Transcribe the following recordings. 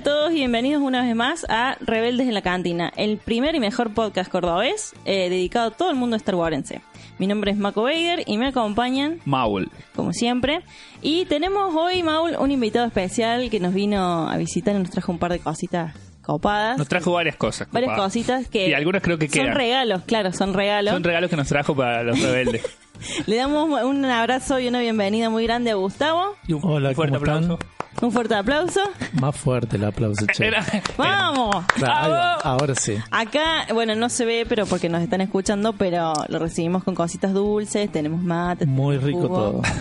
Hola a todos y bienvenidos una vez más a Rebeldes en la Cantina, el primer y mejor podcast cordobés eh, dedicado a todo el mundo Star Warense. Mi nombre es Mako Bader y me acompañan, Maul. como siempre. Y tenemos hoy, Maul, un invitado especial que nos vino a visitar y nos trajo un par de cositas copadas. Nos trajo varias cosas. varias copadas. cositas que Y algunas creo que son regalos, claro, son regalos. Son regalos que nos trajo para los rebeldes. Le damos un abrazo y una bienvenida muy grande a Gustavo. Y un Hola, fuerte ¿cómo están? aplauso. Un fuerte aplauso. Más fuerte el aplauso, che. Era- ¡Vamos! Claro, ahí va, ahora sí. Acá, bueno, no se ve, pero porque nos están escuchando, pero lo recibimos con cositas dulces, tenemos mate. Muy tenemos rico jugo. todo.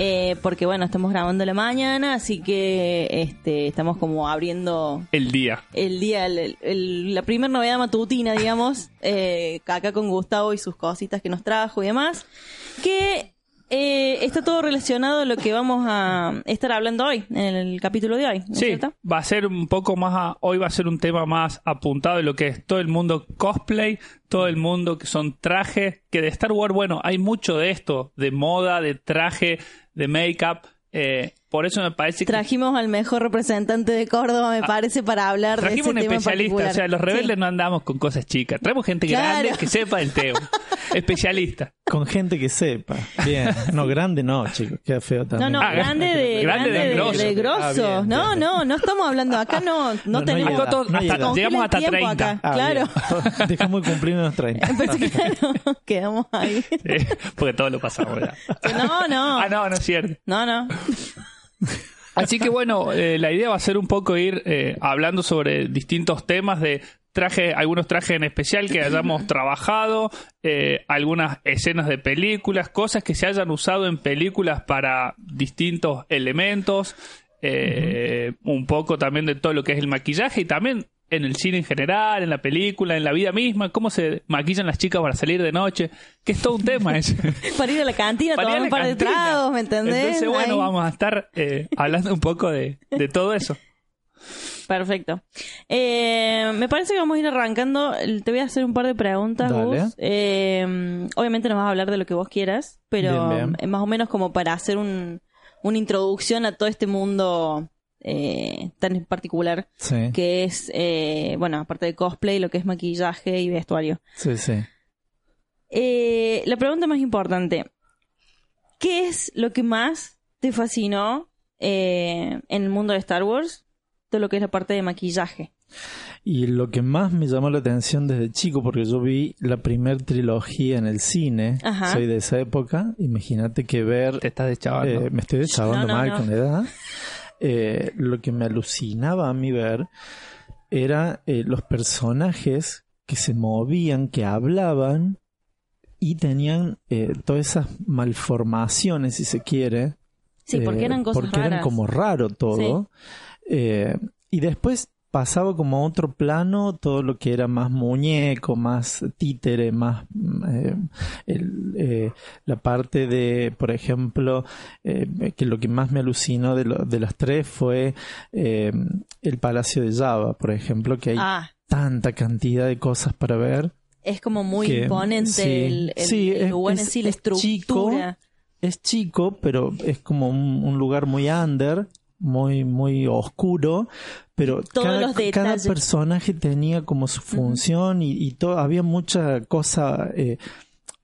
Eh, porque bueno, estamos grabando la mañana, así que este, estamos como abriendo el día. el día, el- el- la primera novedad matutina, digamos, eh, acá con Gustavo y sus cositas que nos trajo y demás, que eh, está todo relacionado a lo que vamos a estar hablando hoy, en el capítulo de hoy, ¿no es Sí, cierto? va a ser un poco más. a- hoy va a ser un tema más apuntado de lo que es todo el mundo cosplay, todo el mundo que son trajes. Que de Star Wars, bueno, hay mucho de esto, de moda, de traje, de make-up. eh, por eso me parece que. Trajimos al mejor representante de Córdoba, me parece, para hablar de ese Ah, Trajimos un tema especialista, o sea, los rebeldes Sí. no andamos con cosas chicas. Traemos gente Claro. grande que sepa el tema. especialista. Con gente que sepa. Bien. No, grande no, chicos. Queda feo No, también. no, Ah, grande de, grande de grosso. de grosso. Ah, bien, no, bien. no, no estamos hablando acá, no, no, No, no tenemos. edad, no hasta- llegamos hasta Congela el tiempo 30. acá, Ah, claro. bien. Dejamos de cumplir unos 30. Pues claro, quedamos ahí. Porque todo lo pasamos ya. No, no. Ah, no, no es cierto. No, no. Así que bueno, eh, la idea va a ser un poco ir eh, hablando sobre distintos temas de traje, algunos trajes en especial que hayamos trabajado, eh, algunas escenas de películas, cosas que se hayan usado en películas para distintos elementos, eh, un poco también de todo lo que es el maquillaje y también en el cine en general, en la película, en la vida misma, cómo se maquillan las chicas para salir de noche, que es todo un tema ese. Para ir a la cantina, Para ir tomar a un par de tragos, ¿me entendés? Entonces, bueno, Ahí. vamos a estar eh, hablando un poco de, de todo eso. Perfecto. Eh, me parece que vamos a ir arrancando. Te voy a hacer un par de preguntas, Dale. Gus. Eh, obviamente nos vas a hablar de lo que vos quieras, pero Bien, bien. eh, más o menos como para hacer un, una introducción a todo este mundo eh, tan particular Sí, que es, eh, bueno, aparte de cosplay, lo que es maquillaje y vestuario. sí, sí. Eh, la pregunta más importante, ¿qué es lo que más te fascinó eh, en el mundo de Star Wars? Todo lo que es la parte de maquillaje. Y lo que más me llamó la atención desde chico, porque yo vi la primer trilogía en el cine, Ajá. soy de esa época, imagínate que ver Te estás deschavando. Eh, me estoy deschavando No, no, mal no. con la edad. Eh, lo que me alucinaba a mí ver era eh, los personajes que se movían, que hablaban y tenían eh, todas esas malformaciones, si se quiere. Sí, porque eran cosas porque raras. eran como raro todo. Y después pasaba como a otro plano todo lo que era más muñeco, más títere, más mm, eh, el, eh, la parte de, por ejemplo, eh, que lo que más me alucinó de, lo- de las tres fue eh, el Palacio de Java, por ejemplo, que hay Ah, tanta cantidad de cosas para ver. es como muy que- imponente sí, el, el, sí, el es- lugar en es- sí, la es estructura. chico, Es chico, pero es como un, un lugar muy under, muy, muy oscuro, pero cada, personaje tenía como su función y, y todo, había mucha cosa, eh,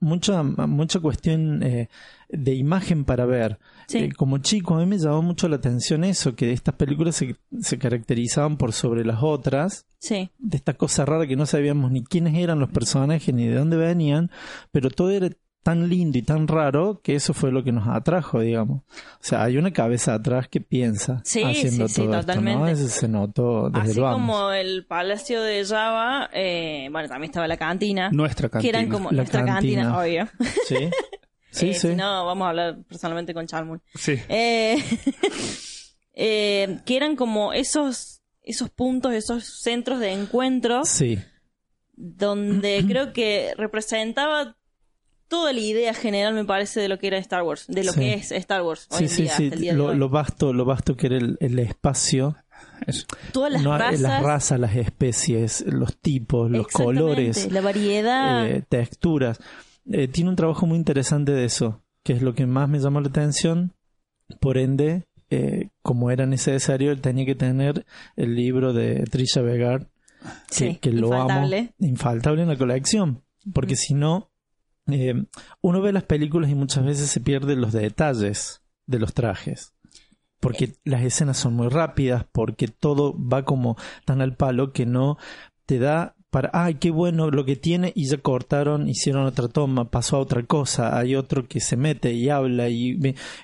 mucha, mucha cuestión eh, de imagen para ver. Sí. Eh, como chico, a mí me llamó mucho la atención eso, que estas películas se, se caracterizaban por sobre las otras, Sí, de esta cosa rara que no sabíamos ni quiénes eran los personajes ni de dónde venían, pero todo era tan lindo y tan raro que eso fue lo que nos atrajo, digamos. O sea, hay una cabeza atrás que piensa Sí, haciendo sí, sí, todo esto, ¿no? totalmente. Eso se notó desde así el vamos. como el Palacio de Java, eh, bueno, también estaba la cantina. Nuestra que cantina. eran como La nuestra cantina, cantina. obvio. Sí, sí, Eh, sí. Si no, vamos a hablar personalmente con Chalmul. Sí. Eh, eh, que eran como esos, esos puntos, esos centros de encuentro Sí, donde creo que representaba toda la idea general, me parece, de lo que era Star Wars, de lo Sí. que es Star Wars hoy sí, en sí, día, sí. de Lo, vasto, lo vasto que era el, el espacio, Eso. Todas las no, razas, las razas, las especies, los tipos, los colores, la variedad. eh, texturas. Eh, tiene un trabajo muy interesante de eso, que es lo que más me llamó la atención. Por ende, eh, como era necesario, él tenía que tener el libro de Trisha Begard, que, Sí, que lo infaltable. amo, infaltable en la colección, porque si no, eh, uno ve las películas y muchas veces se pierden los detalles de los trajes. Porque las escenas son muy rápidas, porque todo va como tan al palo que no te da para, ay, qué bueno lo que tiene y ya cortaron, hicieron otra toma, pasó a otra cosa, hay otro que se mete y habla y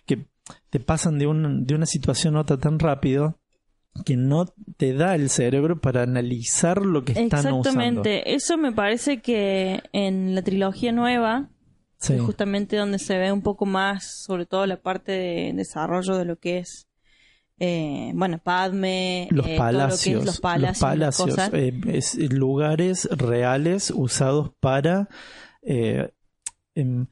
que te pasan de, un- de una situación a otra tan rápido que no te da el cerebro para analizar lo que están usando. Exactamente. Eso me parece que en la trilogía nueva, Sí. es justamente donde se ve un poco más, sobre todo la parte de desarrollo de lo que es, eh, bueno, Padme, los eh, todo lo que es palacios, los palacios, las palacios, cosas. eh, es- lugares reales usados para em,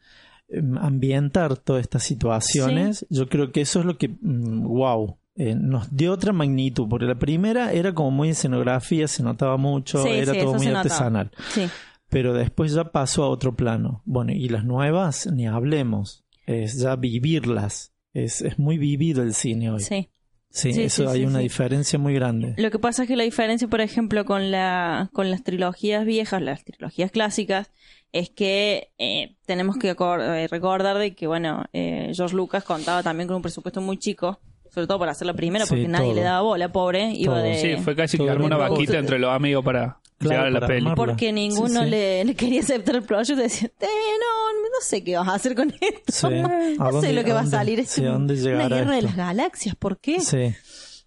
em, ambientar todas estas situaciones. Yo creo que eso es lo que, mm, wow, eh, nos dio otra magnitud, porque la primera era como muy escenografía, se notaba mucho, Sí, era sí, todo muy artesanal. Sí. Pero después ya pasó a otro plano. Bueno, y las nuevas, ni hablemos, es ya vivirlas. Es, es muy vivido el cine hoy. Sí. Sí, eso hay una diferencia muy grande. Lo que pasa es que la diferencia, por ejemplo, con la con las trilogías viejas, las trilogías clásicas, es que eh, tenemos que eh, recordar de que, bueno, eh, George Lucas contaba también con un presupuesto muy chico, sobre todo para hacer la primera, Sí, porque nadie todo. le daba bola, pobre. Iba Todo. de... Sí, fue casi que armó una vaquita entre los amigos para Claro, llegar a la peli. Porque ninguno Sí, sí. Le, le quería aceptar el proyecto y decía, eh, no, no sé qué vas a hacer con esto. Sí. ¿A No sé lo que va a salir. Es sí, ¿a un- dónde una guerra de las galaxias. ¿Por qué? Sí,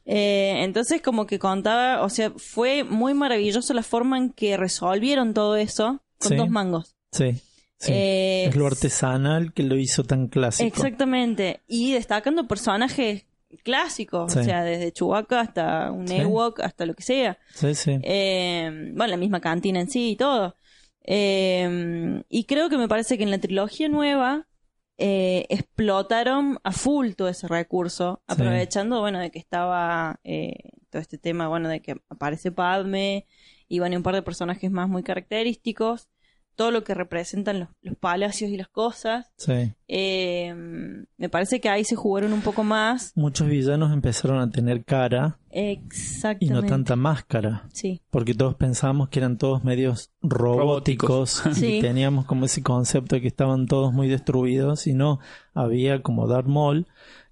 Eh, entonces como que contaba, o sea, fue muy maravilloso la forma en que resolvieron todo eso con Sí. dos mangos. sí. sí. Eh, es lo artesanal que lo hizo tan clásico. Exactamente. Y destacando personajes clásicos, Sí. o sea, desde Chewbacca hasta un Sí. Ewok, hasta lo que sea. Sí, sí. Eh, bueno, la misma cantina en sí y todo. Eh, y creo que me parece que en la trilogía nueva eh, explotaron a full todo ese recurso, Sí. aprovechando, bueno, de que estaba eh, todo este tema, bueno, de que aparece Padme y, bueno, y un par de personajes más muy característicos, todo lo que representan los, los palacios y las cosas. sí. Eh, me parece que ahí se jugaron un poco más. Muchos villanos empezaron a tener cara y Exactamente. no tanta máscara. Sí. Porque todos pensábamos que eran todos medios robóticos, Sí. y teníamos como ese concepto de que estaban todos muy destruidos y no, había como Darth Maul,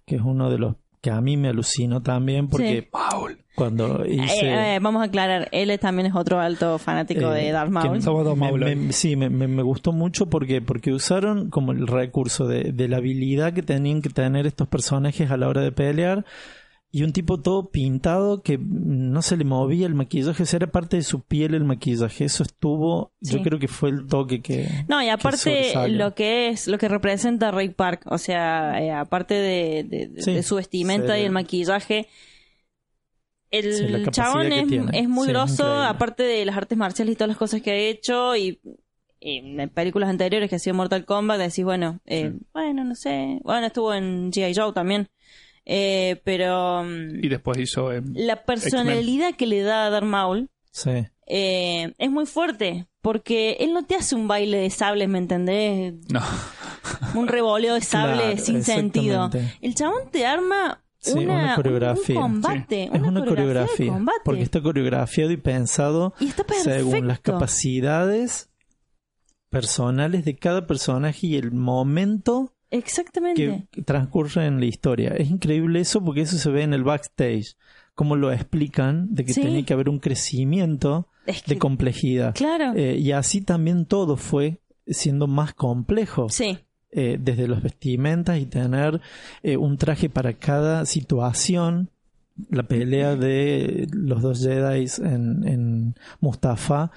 que es uno de los que a mí me alucinó también porque Sí. Maul. cuando hice... Eh, eh, vamos a aclarar, él también es otro alto fanático Eh, de Darth Maul. Me- me- sí, me, me- me gustó mucho porque, porque usaron como el recurso de, de la habilidad que tenían que tener estos personajes a la hora de pelear y un tipo todo pintado que no se le movía el maquillaje, o sea, era parte de su piel el maquillaje. Eso estuvo, yo creo que fue el toque que... No, y aparte lo que es, lo que representa Ray Park, o sea, eh, aparte de, de- de- Sí, de su vestimenta sí. y el maquillaje, el Sí, chabón es, muy grosso, increíble. aparte de las artes marciales y todas las cosas que ha hecho y, y en películas anteriores que hacía Mortal Kombat, decís, bueno, eh, bueno, no sé, bueno, estuvo en G.I. Joe también, eh, pero mm, Y después hizo. eh, la personalidad que le da a Darth Maul Sí, eh, es muy fuerte. Porque él no te hace un baile de sables, ¿me entendés? no. Un revoleo de sables Claro, sin sentido. El chabón te arma Sí, una, una coreografía. un combate. es una de coreografía. combate. Porque está coreografiado y pensado Y está según las capacidades personales de cada personaje y el momento Exactamente. que transcurre en la historia. Es increíble eso porque eso se ve en el backstage. Cómo lo explican de que Sí. tenía que haber un crecimiento Es que- de complejidad. claro. Eh, y así también todo fue siendo más complejo. sí. Eh, desde los vestimentas y tener eh, un traje para cada situación. La pelea de los dos Jedi en, en Mustafa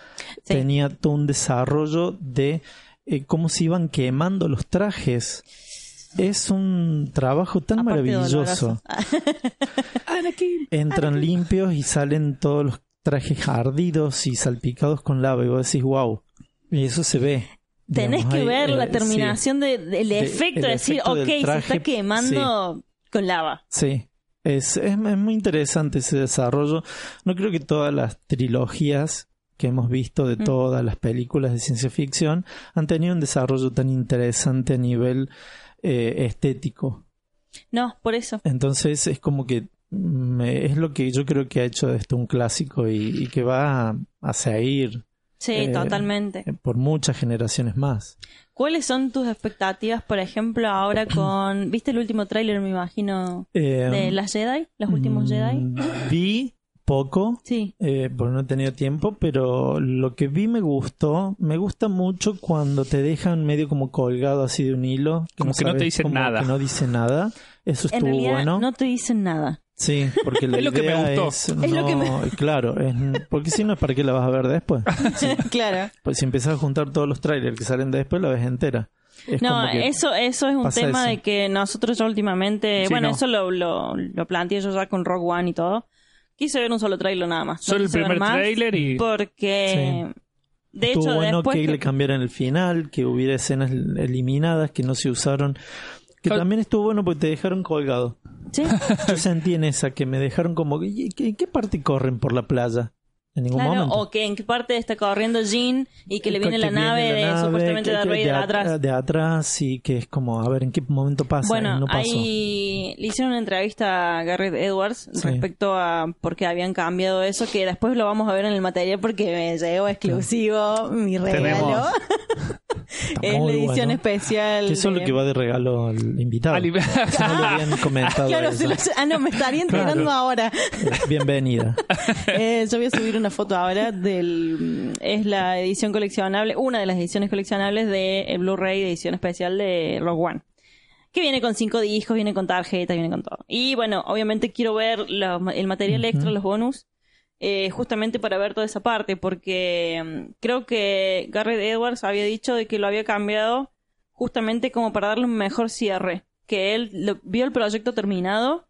Sí. tenía todo un desarrollo de eh, cómo se iban quemando los trajes. Es un trabajo tan Aparte maravilloso. Entran limpios y salen todos los trajes ardidos y salpicados con lava. Y vos decís, wow. Y eso se ve. Tenés Digamos, que hay, ver eh, la sí. terminación de- del De- efecto de decir, efecto ok, se está quemando con lava. Sí, es, es, es muy interesante ese desarrollo. No creo que todas las trilogías que hemos visto de Mm. todas las películas de ciencia ficción han tenido un desarrollo tan interesante a nivel eh, estético. No, por eso. Entonces es como que me- es lo que yo creo que ha hecho de esto un clásico y, y que va a, a seguir Sí, Eh, totalmente. por muchas generaciones más. ¿Cuáles son tus expectativas, por ejemplo, ahora con... ¿Viste el último tráiler, me imagino, Eh, de las Jedi? ¿Los últimos mm, Jedi? Vi poco, Sí. eh, porque no he tenido tiempo, pero lo que vi me gustó. Me gusta mucho cuando te dejan medio como colgado así de un hilo. Como que no te dicen nada. Que no dice nada. Eso En estuvo realidad bueno. no te dicen nada. Sí, porque la Es lo que me gustó. es, Es lo que no- claro, es- porque si no, ¿para qué la vas a ver después? claro. Pues si empiezas a juntar todos los trailers que salen después, la ves entera. Es No, eso, eso es un tema eso. de que nosotros ya últimamente, Sí, bueno, no. eso lo, lo, lo planteé yo ya con Rock One y todo. Quise ver un solo trailer nada más. no Solo el primer más trailer y... Porque, de Estuvo hecho, bueno después que que- le cambiaran el final, que hubiera escenas eliminadas que no se usaron. Que Claro. también estuvo bueno porque te dejaron colgado. Sí, Yo sentí en esa que me dejaron como. ¿y qué- ¿En qué parte corren por la playa? En ningún claro, momento. o que en qué parte está corriendo Jean y que le viene Que la viene nave la de nave, supuestamente que- de Rey de at- atrás. De atrás y que es como, a ver, ¿en qué momento pasa? Bueno, Y no ahí le hicieron una entrevista a Garrett Edwards Sí. respecto a por qué habían cambiado eso, que después lo vamos a ver en el material porque me llegó exclusivo mi regalo. Tenemos- es la edición bueno. especial. Que eso es lo de- que va de regalo al invitado. Al- Eso no lo habían comentado. Claro, eso. se lo- ah, no, me estaría enterando Claro. ahora. Eh, Bienvenida. Eh, yo voy a subir una foto ahora del es la edición coleccionable, una de las ediciones coleccionables de el Blu-ray de edición especial de Rogue One. Que viene con cinco discos, viene con tarjeta, viene con todo. Y bueno, obviamente quiero ver los- el material extra, los bonus, eh, justamente para ver toda esa parte, porque mm, creo que Garrett Edwards había dicho de que lo había cambiado justamente como para darle un mejor cierre. Que él lo- vio el proyecto terminado,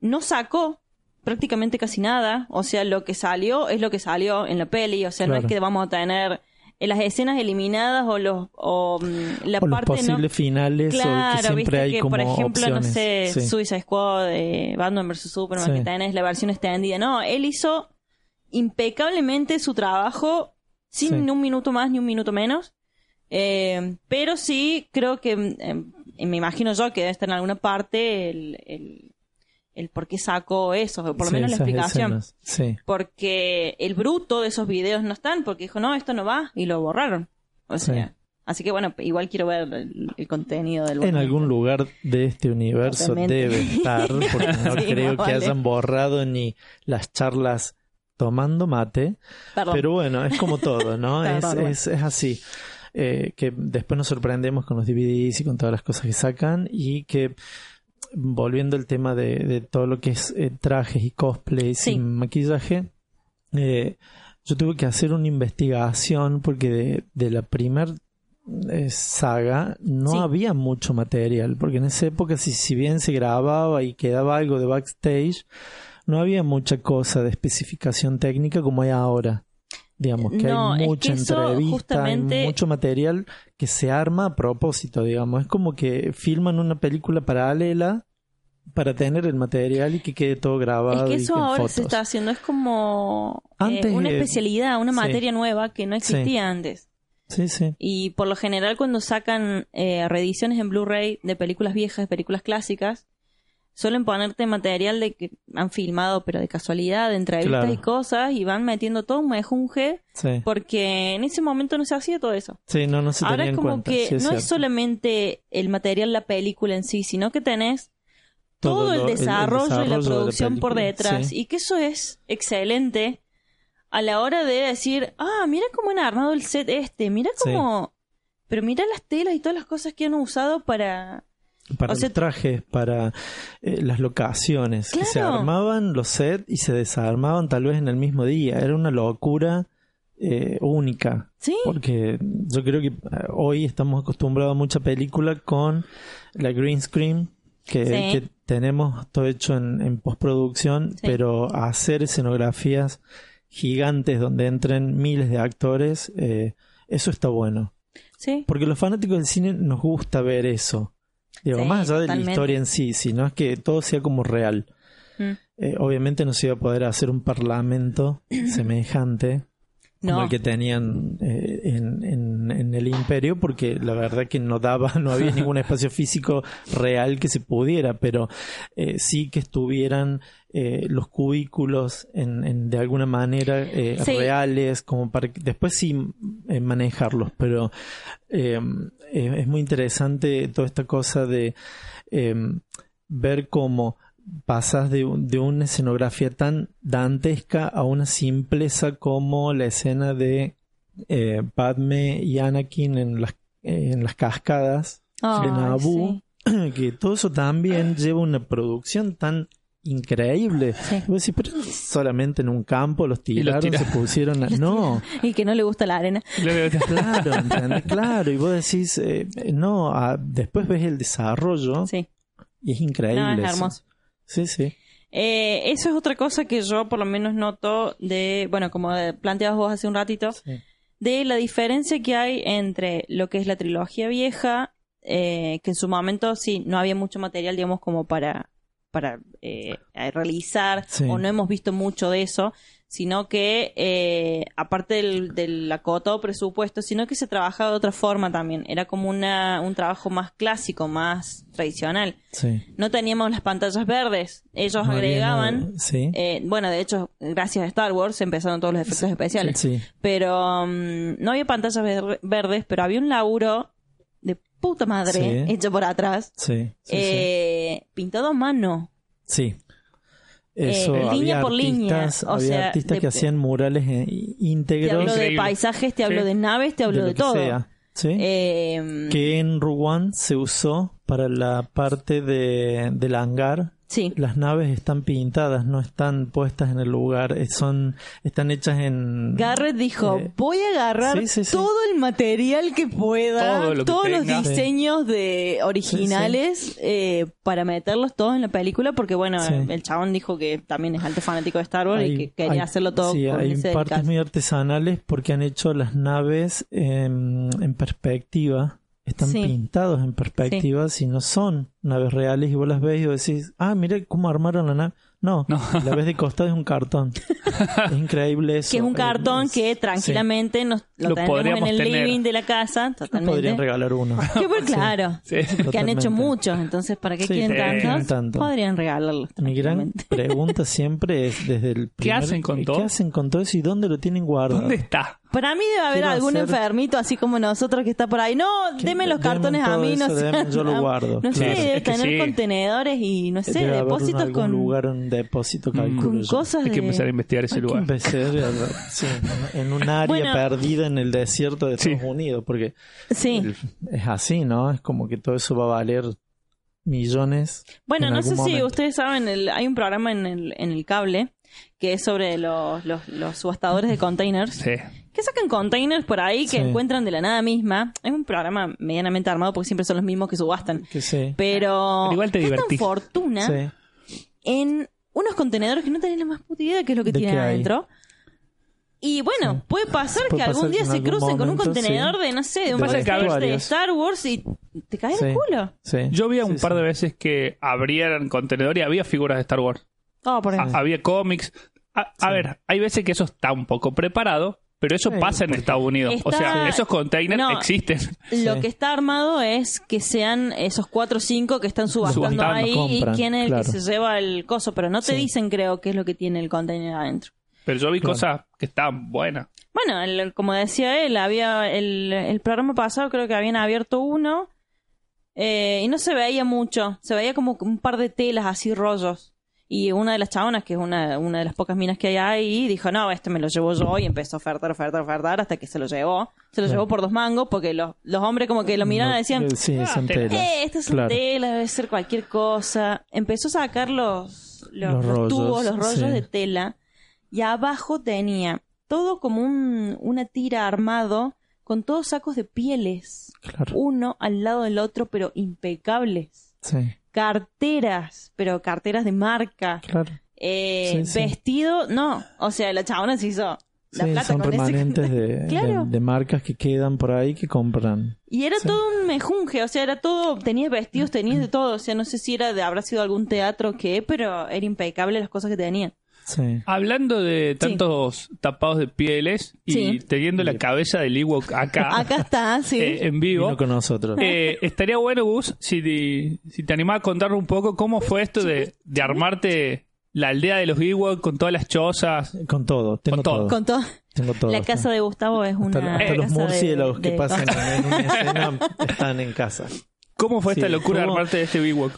no sacó prácticamente casi nada. O sea, lo que salió es lo que salió en la peli. O sea, no es que vamos a tener eh, las escenas eliminadas o los o, mm, la o los parte no posibles finales o Claro, que siempre hay que como por ejemplo, opciones. no sé, Sí. Suicide Squad, de Batman vs Superman, Sí. que tenés la versión extendida. No, él hizo impecablemente su trabajo sin Sí. ni un minuto más ni un minuto menos. Eh, pero sí creo que, mm, eh, me imagino yo que debe estar en alguna parte el, el, el por qué sacó eso, o por lo Sí, menos la explicación. Sí. Porque el bruto de esos videos no están, porque dijo, no, esto no va, y lo borraron. O Sí. sea, así que bueno, igual quiero ver el, el contenido del En algún lugar de este universo Totalmente. debe estar, porque no creo que hayan borrado ni las charlas tomando mate. Perdón. Pero bueno, es como todo, ¿no? es, es, es así. Eh, que después nos sorprendemos con los DVDs y con todas las cosas que sacan y que volviendo al tema de, de todo lo que es eh, trajes y cosplays Sí. y maquillaje, eh, yo tuve que hacer una investigación porque de, de la primer eh, saga no Sí. había mucho material, porque en esa época si, si bien se grababa y quedaba algo de backstage, no había mucha cosa de especificación técnica como hay ahora. Digamos que No, es hay que mucha eso entrevista, justamente- hay mucho material que se arma a propósito, digamos. Es como que filman una película paralela para tener el material y que quede todo grabado. Es que eso ahora fotos. se está haciendo, es como eh, una eh, especialidad, una sí. materia nueva que no existía Sí. antes. Sí, sí. Y por lo general cuando sacan eh, reediciones en Blu-ray de películas viejas, de películas clásicas, suelen ponerte material de que han filmado, pero de casualidad, de entrevistas Claro. y cosas, y van metiendo todo un mejunje, Sí. porque en ese momento no se hacía todo eso. Sí, no, no se Ahora tenía es en como cuenta. que sí, no es solamente el material, la película en sí, sino que tenés todo, Todo el, lo- el- el desarrollo y la desarrollo de la producción por detrás. sí. Y que eso es excelente a la hora de decir, ah, mira cómo han armado el set este, mira cómo... Pero mira las telas y todas las cosas que han usado para... Para o sea, los trajes, para eh, las locaciones. Que se Claro. armaban los sets y se desarmaban tal vez en el mismo día. Era una locura eh, única. Sí, Porque yo creo que eh, hoy estamos acostumbrados a mucha película con la green screen, que, Sí. que tenemos todo hecho en, en postproducción, Sí. pero hacer escenografías gigantes donde entren miles de actores, eh, eso está bueno. sí. Porque los fanáticos del cine nos gusta ver eso. Digo, Sí, más allá de la historia en sí, sino es que todo sea como real. Mm. Eh, obviamente no se iba a poder hacer un parlamento semejante como No. el que tenían eh, en, en- en el imperio, porque la verdad que no daba, no había ningún espacio físico real que se pudiera, pero eh, sí que estuvieran eh, los cubículos en, en- de alguna manera Sí. reales, como para que después sí manejarlos, pero eh, es muy interesante toda esta cosa de eh, ver cómo pasas de, de una escenografía tan dantesca a una simpleza como la escena de eh, Padme y Anakin en las, eh, en las cascadas de Naboo, sí. que todo eso también lleva una producción tan increíble. Sí. Y vos decís, pero solamente en un campo los los tiraron, tira- se pusieron a... No, Y que no le gusta la arena. claro, ¿entendés? claro. Y vos decís, eh, no, ah, después ves el desarrollo Sí. y es increíble. No, es eso. hermoso. Sí, sí. Eh, eso es otra cosa que yo por lo menos noto de, bueno, como planteabas vos hace un ratito, Sí. de la diferencia que hay entre lo que es la trilogía vieja, eh, que en su momento sí, no había mucho material, digamos, como para, para eh, realizar, Sí. o no hemos visto mucho de eso, sino que, eh, aparte del, del acotado presupuesto, sino que se trabajaba de otra forma también. Era como una, un trabajo más clásico, más tradicional. Sí. No teníamos las pantallas verdes, ellos agregaban... Sí. Eh, bueno, de hecho, gracias a Star Wars empezaron todos los efectos especiales. Sí. Pero mm, no había pantallas ver- verdes, pero había un laburo de puta madre hecho por atrás, eh, pintado a mano. Sí. Eso, eh, línea había por línea, artistas, o había sea, artistas de- que hacían murales eh, Te íntegros hablo de paisajes, te hablo Sí. de naves, te hablo de, lo que todo. sea. ¿sí? Eh, que en Rouen se usó para la parte de, del hangar. Sí. Las naves están pintadas, no están puestas en el lugar, eh, son están hechas en Garrett dijo, Eh, voy a agarrar sí, sí, sí. todo el material que pueda, Todo lo que todos los diseños de originales eh, para meterlos todos en la película, porque bueno, Sí. el chabón dijo que también es alto fanático de Star Wars y que quería hay- hacerlo todo sí, con hay ese partes muy artesanales porque han hecho las naves en, en perspectiva. Están Sí. pintados en perspectiva si no son naves reales y vos las ves y vos decís, ah, mira cómo armaron la nave. No, No. la ves de costado es un cartón. es increíble eso. Que es un cartón Es- que tranquilamente nos, lo, Lo tenemos en el tener. living de la casa, totalmente. Podrían regalar uno. Que pues, claro, Sí. que han hecho muchos, entonces ¿para qué Sí, quieren sí, tantos? tanto. Podrían regalarlos. Mi gran pregunta siempre es desde el ¿Qué primer- hacen con todo? ¿Qué hacen con todo eso y dónde lo tienen guardado? ¿Dónde está? Para mí debe haber Quiero algún hacer- enfermito así como nosotros que está por ahí. No, deme los cartones a mí, no eso, sé. denme, yo lo guardo, No sé. Debe Es que tener sí. contenedores y no sé, Debe haber un- depósitos algún con, lugar, un depósito, con yo. cosas Hay que empezar a investigar ese Hay que lugar. empezar a- sí, en un área Bueno. perdida en el desierto de Sí. Estados Unidos, porque el- es así, ¿no? Es como que todo eso va a valer millones. Bueno, en no sé si ustedes saben, el, hay un programa en el, en el cable que es sobre los, los, los subastadores de containers. Sí. Que sacan containers por ahí que Sí. encuentran de la nada misma. Es un programa medianamente armado porque siempre son los mismos que subastan. Que sí. Pero, Pero igual te gastan fortuna Sí. en unos contenedores que no tenés la más puta idea de qué es lo que ¿De tienen hay? adentro. Y bueno, puede pasar Puede que algún pasar día que se algún crucen con un contenedor sí. de, no sé, de un De personaje de. Star Wars y te cae Sí. el culo. Sí. Yo vi un Sí, par sí. de veces que abrieran contenedor y había figuras de Star Wars. Oh, por había cómics. A, a ver, hay veces que eso está un poco preparado, pero eso pasa en Estados Unidos. O sea, esos containers No. existen. Lo Sí. que está armado es que sean esos cuatro o cinco que están subastando, Subastando, ahí compran, y quién es el claro. que se lleva el coso, pero no te Sí. dicen, creo, qué es lo que tiene el container adentro. Pero yo vi Claro. cosas que estaban buenas. Bueno, el- como decía él, había el, el programa pasado creo que habían abierto uno eh, y no se veía mucho, se veía como un par de telas así rollos. Y una de las chabonas, que es una, una de las pocas minas que hay ahí, dijo, no, este me lo llevo yo y empezó a ofertar, ofertar, ofertar hasta que se lo llevó. Se lo Claro. llevó por dos mangos porque los, los hombres como que lo miraban y decían, No, Sí, "Ah, son tela". telas. eh, esta es Claro. una tela, debe ser cualquier cosa. Empezó a sacar los, los, Los los rollos, tubos, los rollos sí. de tela. Y abajo tenía todo como un, una tira armado con todos sacos de pieles. Claro. Uno al lado del otro, pero impecables. Sí, Carteras, pero carteras de marca. claro. Eh, Sí, sí. Vestido, no. O sea, la chabona se hizo la Sí, plata son con ese- de, Claro. de- de marcas que quedan por ahí que compran. Y era todo un mejunje, o sea, era todo, tenías vestidos, tenías de todo, o sea, no sé si era de, habrá sido algún teatro que, pero era impecable las cosas que tenían. Sí. Hablando de tantos tapados de pieles y Sí. teniendo la cabeza del Ewok acá, Acá está, sí. eh, en vivo, Vino con nosotros. eh, estaría bueno, Gus, si te, si te animás a contarnos un poco cómo fue esto de, de armarte la aldea de los Ewok con todas las chozas. Con todo, tengo Con todo. todo. Con todo. Tengo todo. La casa de Gustavo es Hasta, una. hasta los casa de- murciélagos que de- pasan en una escena están en casa. ¿Cómo fue Sí, esta locura de ¿cómo? armarte de este Ewok?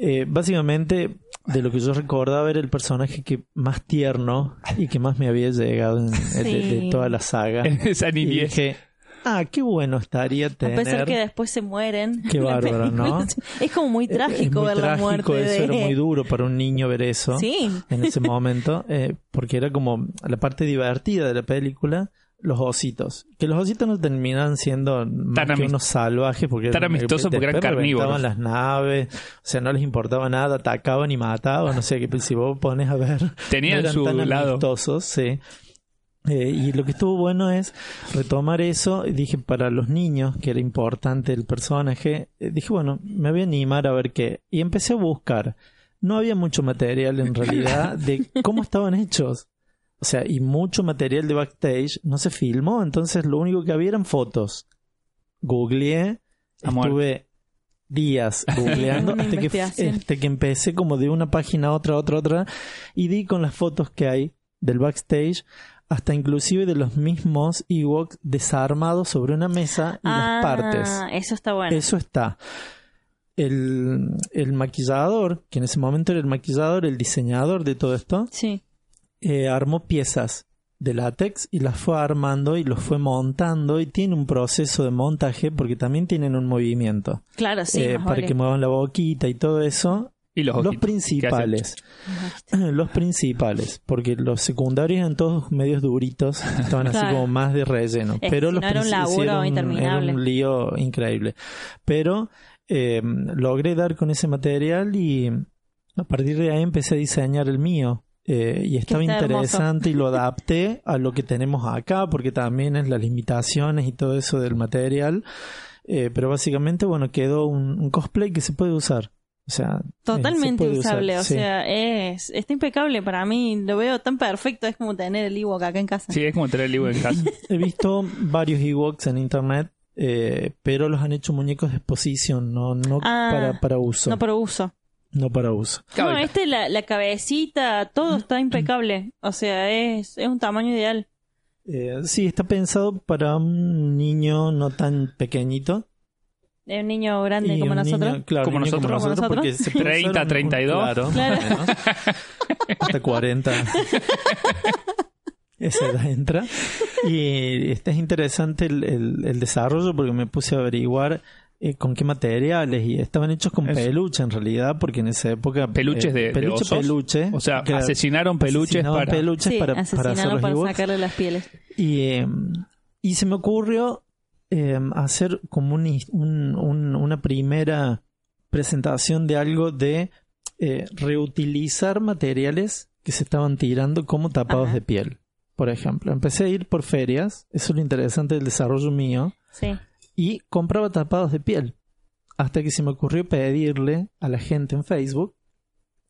Eh, básicamente, de lo que yo recordaba era el personaje que más tierno y que más me había llegado en- de, toda la saga. En esa Y niñez. dije, ah, qué bueno estaría A tener... pesar que después se mueren. Qué bárbaro. ¿no? Es como muy Es- trágico es muy ver la trágico, muerte eso de. era muy duro para un niño ver eso Sí. en ese momento, eh, porque era como la parte divertida de la película, los ositos. Que los ositos no terminaban siendo más Tan que unos salvajes porque tan amistosos porque eran carnívoros. las naves, o sea, no les importaba nada, atacaban y mataban, no sé, que si vos pones a ver, Tenían no eran su tan lado. amistosos, sí. Eh, y lo que estuvo bueno es retomar eso. y Dije, para los niños, que era importante el personaje, eh, dije, bueno, me voy a animar a ver qué. Y empecé a buscar. No había mucho material en realidad de cómo estaban hechos. O sea, y mucho material de backstage no se filmó, entonces lo único que había eran fotos. Googleé, estuve días googleando hasta que, hasta que empecé como de una página a otra, a otra, a otra, y di con las fotos que hay del backstage, hasta inclusive de los mismos Ewoks desarmados sobre una mesa y Ah, las partes. Eso está bueno. Eso está. El, el maquillador, que en ese momento era el maquillador, el diseñador de todo esto, Sí. Eh, armó piezas de látex y las fue armando y los fue montando y tiene un proceso de montaje porque también tienen un movimiento Claro, sí. eh, más para vale. que muevan la boquita y todo eso. Y los, principales, los principales, porque los secundarios eran todos medios duritos, estaban así como más de relleno, Es pero los no era un princi- laburo sí, era un- interminable. Era un lío increíble. Pero eh, logré dar con ese material y a partir de ahí empecé a diseñar el mío. Eh, y estaba hermoso. interesante y lo adapté a lo que tenemos acá, porque también es las limitaciones y todo eso del material. Eh, pero básicamente, bueno, quedó un, un cosplay que se puede usar. O sea, eh, Totalmente se usar, usable, o sí. sea, es está impecable para mí, lo veo tan perfecto, es como tener el Ewok acá en casa. Sí, es como tener el Ewok en casa. He visto varios Ewoks en internet, eh, pero los han hecho muñecos de exposición, no, no Ah, para, para uso. No por uso. No para uso. No, este, la, la cabecita, todo está impecable, o sea, es, es un tamaño ideal. Eh, sí, está pensado para un niño no tan pequeñito. Es un niño grande y como un nosotros. niño- claro, Como nosotros. Como nosotros. porque se puede 30, usar un- 32. Claro, Claro. hasta 40. Esa edad entra. Y este es interesante el, el- el desarrollo porque me puse a averiguar eh, con qué materiales y estaban hechos con Eso. peluche en realidad porque en esa época Peluches de- de peluche osos. peluche O sea, que asesinaron peluches para... peluches Sí, para, para hacer asesinarlo los para Ewoks. sacarle las pieles. Y, eh, y se me ocurrió eh, hacer como un un- un- una primera presentación de algo de eh, reutilizar materiales que se estaban tirando como tapados Ajá. de piel. Por ejemplo, empecé a ir por ferias, eso es lo interesante del desarrollo mío, Sí. Y compraba tapados de piel. Hasta que se me ocurrió pedirle a la gente en Facebook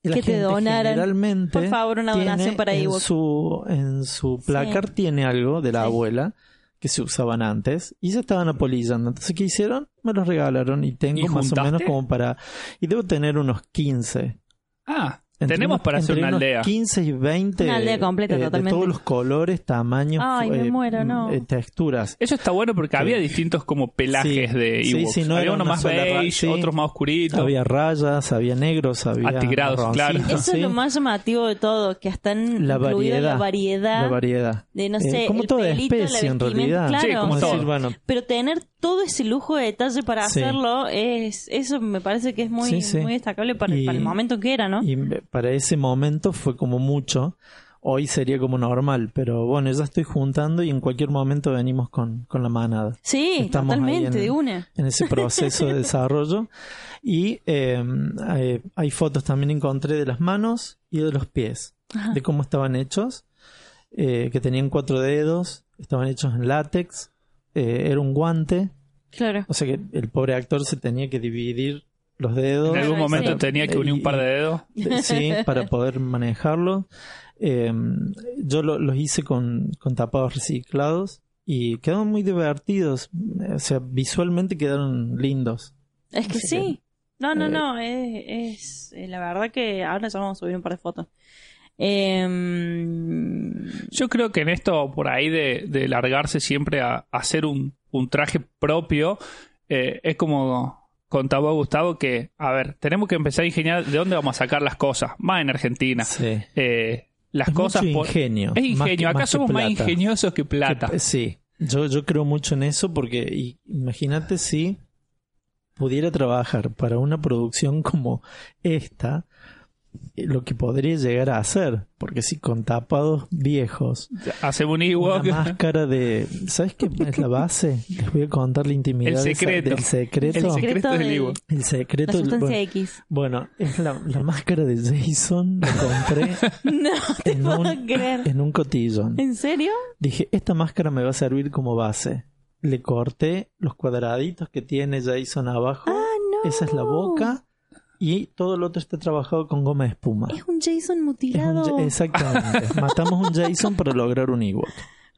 y la Que te donaran. generalmente Por favor, una donación para en Ewok. su en su placar tiene algo de la Sí. abuela que se usaban antes y se estaban apolillando. Entonces, ¿qué hicieron? Me los regalaron y tengo ¿Y más o menos como para... Y debo tener unos 15. Ah, Entre tenemos unos- para hacer una aldea. 15 y 20. Una aldea completa, eh, totalmente. De todos los colores, tamaños, Ay, me eh, muero, no. eh, texturas. Eso está bueno porque Sí. había distintos como pelajes Sí. de Sí, Ewoks. sí, no había uno más beige, sí. otros más oscuritos. Había rayas, había negros, había Atigrados, claro. Eso es sí. lo más llamativo de todo, que están La incluida variedad. la variedad, La variedad. de, no Eh, sé, como el toda pelito, la especie, en realidad. Sí, claro, como decir, bueno, pero tener todo ese lujo de detalle para Sí. hacerlo es eso me parece que es muy Sí, sí. muy destacable para, Y- para el momento que era, ¿no? Y me- para ese momento fue como mucho. Hoy sería como normal, pero bueno, ya estoy juntando y en cualquier momento venimos con, con la manada sí, estamos totalmente en- de una. en ese proceso de desarrollo. Y eh, hay, hay fotos también encontré de las manos y de los pies, Ajá. de cómo estaban hechos, eh, que tenían cuatro dedos, estaban hechos en látex, eh, era un guante, Claro. o sea que el pobre actor se tenía que dividir los dedos. En algún momento sí. tenía que unir un par de dedos. Eh, Sí, para poder manejarlo. Eh, yo lo- los hice con, con tapados reciclados y quedaron muy divertidos. O sea, visualmente quedaron lindos. Es que Así que- sí. No, no, eh, no. Es, es eh, la verdad que ahora ya vamos a subir un par de fotos. Em, Yo creo que en esto, por ahí de, de largarse siempre a, a hacer un, un traje propio, eh, es como contaba Gustavo que, a ver, tenemos que empezar a ingeniar de dónde vamos a sacar las cosas, más en Argentina. Sí. Eh, las Es cosas mucho por- ingenio. Es más ingenio, que- acá más somos más ingeniosos que plata. Que- sí, yo, yo creo mucho en eso porque imagínate si pudiera trabajar para una producción como esta, lo que podría llegar a hacer, porque si con tapados viejos, Hacemos un una Ewok. máscara de, ¿sabes qué es la base? Les voy a contar la intimidad El secreto. del secreto. El el secreto del Ewok. El secreto. del- bueno, X. bueno, es la, la máscara de Jason, la compré No te en puedo un, creer. en un cotillón. ¿En serio? Dije, esta máscara me va a servir como base. Le corté los cuadraditos que tiene Jason abajo. Ah, no. Esa es la boca. Y todo lo otro está trabajado con goma de espuma. Es un Jason Es un mutilado. Exactamente. Matamos un Jason para lograr un Ewok.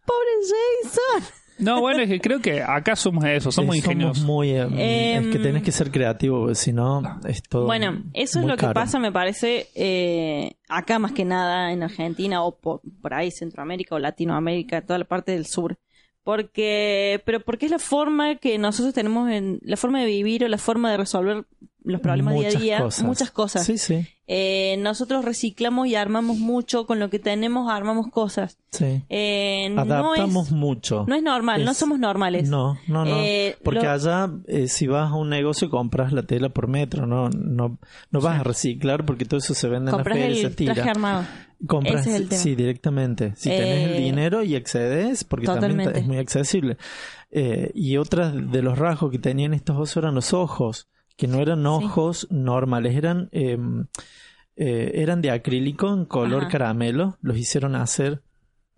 Pobre Jason. No, bueno, es que creo que acá somos eso, somos Sí, ingeniosos. muy, eh, Em, es que tenés que ser creativo, porque si no es todo. Bueno, eso es lo que pasa, me parece, eh, acá más que nada en Argentina o por, por ahí Centroamérica o Latinoamérica, toda la parte del sur. Porque, pero porque es la forma que nosotros tenemos en, la forma de vivir o la forma de resolver los problemas día a Muchas día, cosas. muchas cosas. Sí, sí, Eh, nosotros reciclamos y armamos mucho, con lo que tenemos armamos cosas. sí. Eh, no Adaptamos es, mucho. no es normal, no somos normales. No, no, no. Eh, Porque lo- allá, eh, si vas a un negocio, compras la tela por metro, no, no, no vas a reciclar porque todo eso se vende compras en la feria y se el tira. traje armado. Compras, Ese es el tema. sí, directamente. Si tenés el dinero y accedes, porque también totalmente. es muy accesible. Eh, y otras de los rasgos que tenían estos osos eran los ojos, que no eran ojos normales, eran, eh, eh, eran de acrílico en color Ajá. caramelo. Los hicieron hacer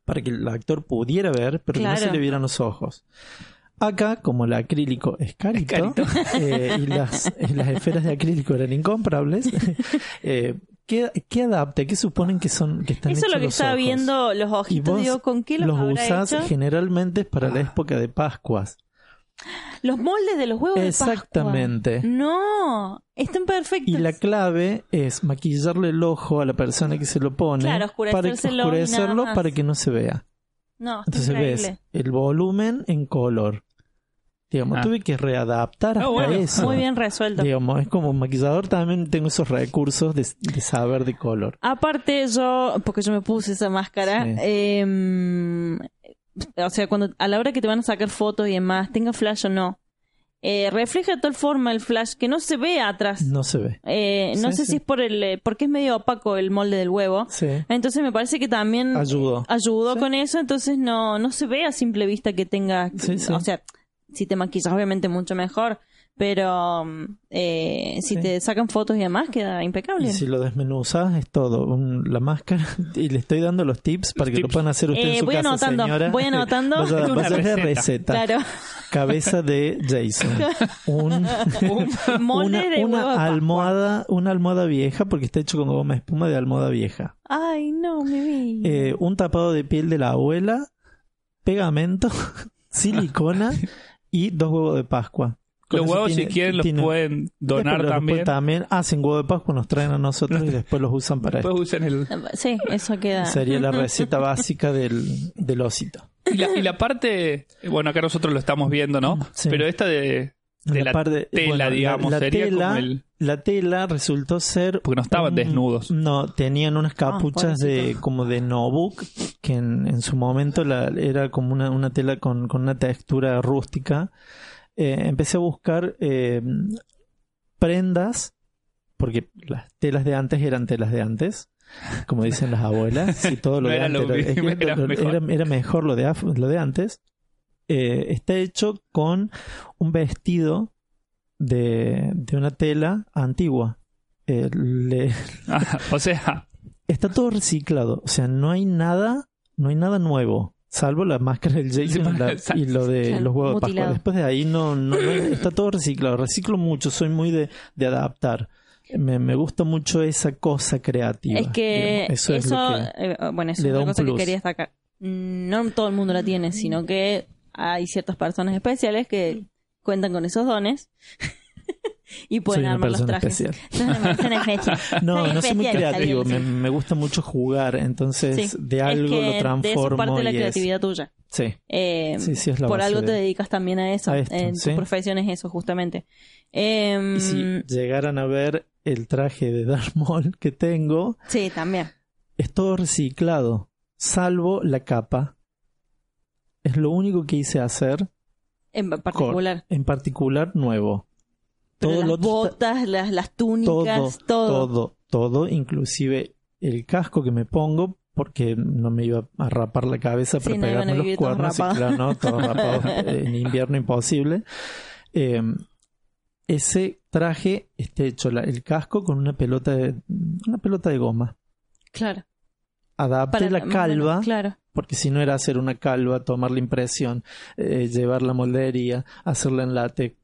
para que el actor pudiera ver, pero que no se le vieran los ojos. Acá, como el acrílico es carito, carito. eh, y, las, esferas de acrílico eran incomprables, eh, ¿qué, qué adapta? ¿Qué suponen que son que están Eso es lo que los estaba ojos? viendo los Y ojitos, vos digo, ¿con qué los, los habrá usás hecho? generalmente para la época de Pascuas. Los moldes de los huevos de Pascua. Exactamente. No, están perfectos. Y la clave es maquillarle el ojo a la persona que se lo pone Claro, para oscurecérselo oscurecerlo para que no se vea. No, está Entonces ves el volumen en color. Digamos, Ah. tuve que readaptar Ah, hasta bueno. eso. Muy bien resuelto. Digamos, es como maquillador también tengo esos recursos de, de saber de color. Aparte yo, porque yo me puse esa máscara, Sí. eh, o sea, cuando a la hora que te van a sacar fotos y demás, tenga flash o no, eh, refleja de tal forma el flash que no se ve atrás. No se ve. Eh, no Sí, sé sí. si es por el, eh, porque es medio opaco el molde del huevo. Sí. Entonces me parece que también Ayudó. ayudó Sí. con eso, entonces no, no se ve a simple vista que tenga, Sí, sí. o sea, si te maquillas obviamente mucho mejor, pero mm, eh, si Sí. te sacan fotos y demás queda impecable. Y si lo desmenuzas es todo. Un- la máscara. Y le estoy dando los tips para que lo puedan hacer usted Eh, en su voy casa, anotando, señora. voy anotando. Vaya a la receta. receta. Claro, Cabeza de Jason. Un, molde una, de una huevo de Pascua. almohada, una almohada vieja, porque está hecho con goma espuma de almohada vieja. Ay, no, mi vida. Eh, un tapado de piel de la abuela, pegamento, silicona y dos huevos de Pascua. Con Los huevos, tiene- si quieren, los tiene- pueden donar Después los- también. después también hacen huevo de Pascua, nos traen a nosotros y después los usan para Después esto. usan el... Sí, eso queda. Sería la receta básica del, del osito. Y la, y la parte, bueno, acá nosotros lo estamos viendo, ¿no? Sí. Pero esta de, de la, parte- tela, bueno, la- digamos, la sería tela- como el... La tela resultó ser... Porque no estaban un- desnudos. No, tenían unas capuchas de como de Nobuk, que en, en su momento la, era como una, una tela con, con una textura rústica. Eh, empecé a buscar eh, prendas, porque las telas de antes eran telas de antes, como dicen las abuelas, y todo lo No de era antes lo era, es que mismo, era lo- mejor. era- era mejor lo de, af- lo de antes. Eh, está hecho con un vestido de, de una tela antigua. Eh, le- Ah, o sea, está todo reciclado, o sea, no hay nada, no hay nada nuevo. Salvo la máscara del Jason la- y lo de Claro, los huevos de Pascua. mutilado. Después de ahí no, no, no- está todo reciclado. Reciclo mucho, soy muy de, de adaptar. Me, me gusta mucho esa cosa creativa. Es que digamos. eso, Eso, es lo que... eh, bueno, eso le es da otra un cosa plus. que quería destacar. No todo el mundo la tiene, sino que hay ciertas personas especiales que cuentan con esos dones y pueden Soy una armar los persona trajes. especial. Una. No, Soy no soy muy creativo. Me, me gusta mucho jugar. Entonces, sí. de Es algo que lo De eso transformo. parte de la es- creatividad tuya. Sí. Eh, Sí, sí, es la por base algo te de- dedicas también a eso. a esto, en tu profesión es eso, justamente. Eh, Y si llegaran a ver el traje de Darth Maul que tengo, sí, también. es todo reciclado, salvo la capa. Es lo único que hice hacer, En particular. en particular nuevo. Todo las lo botas, las, las túnicas, todo. todo, todo, inclusive el casco que me pongo, porque no me iba a rapar la cabeza Sí, para no a pegarme los cuernos, y claro, no, todo rapado en invierno imposible. Eh, ese traje está hecho la- el casco con una pelota de una pelota de goma. Claro. Adapté la calva, menos, claro. porque si no era hacer una calva, tomar la impresión, eh, llevar la moldería, hacerla en látex,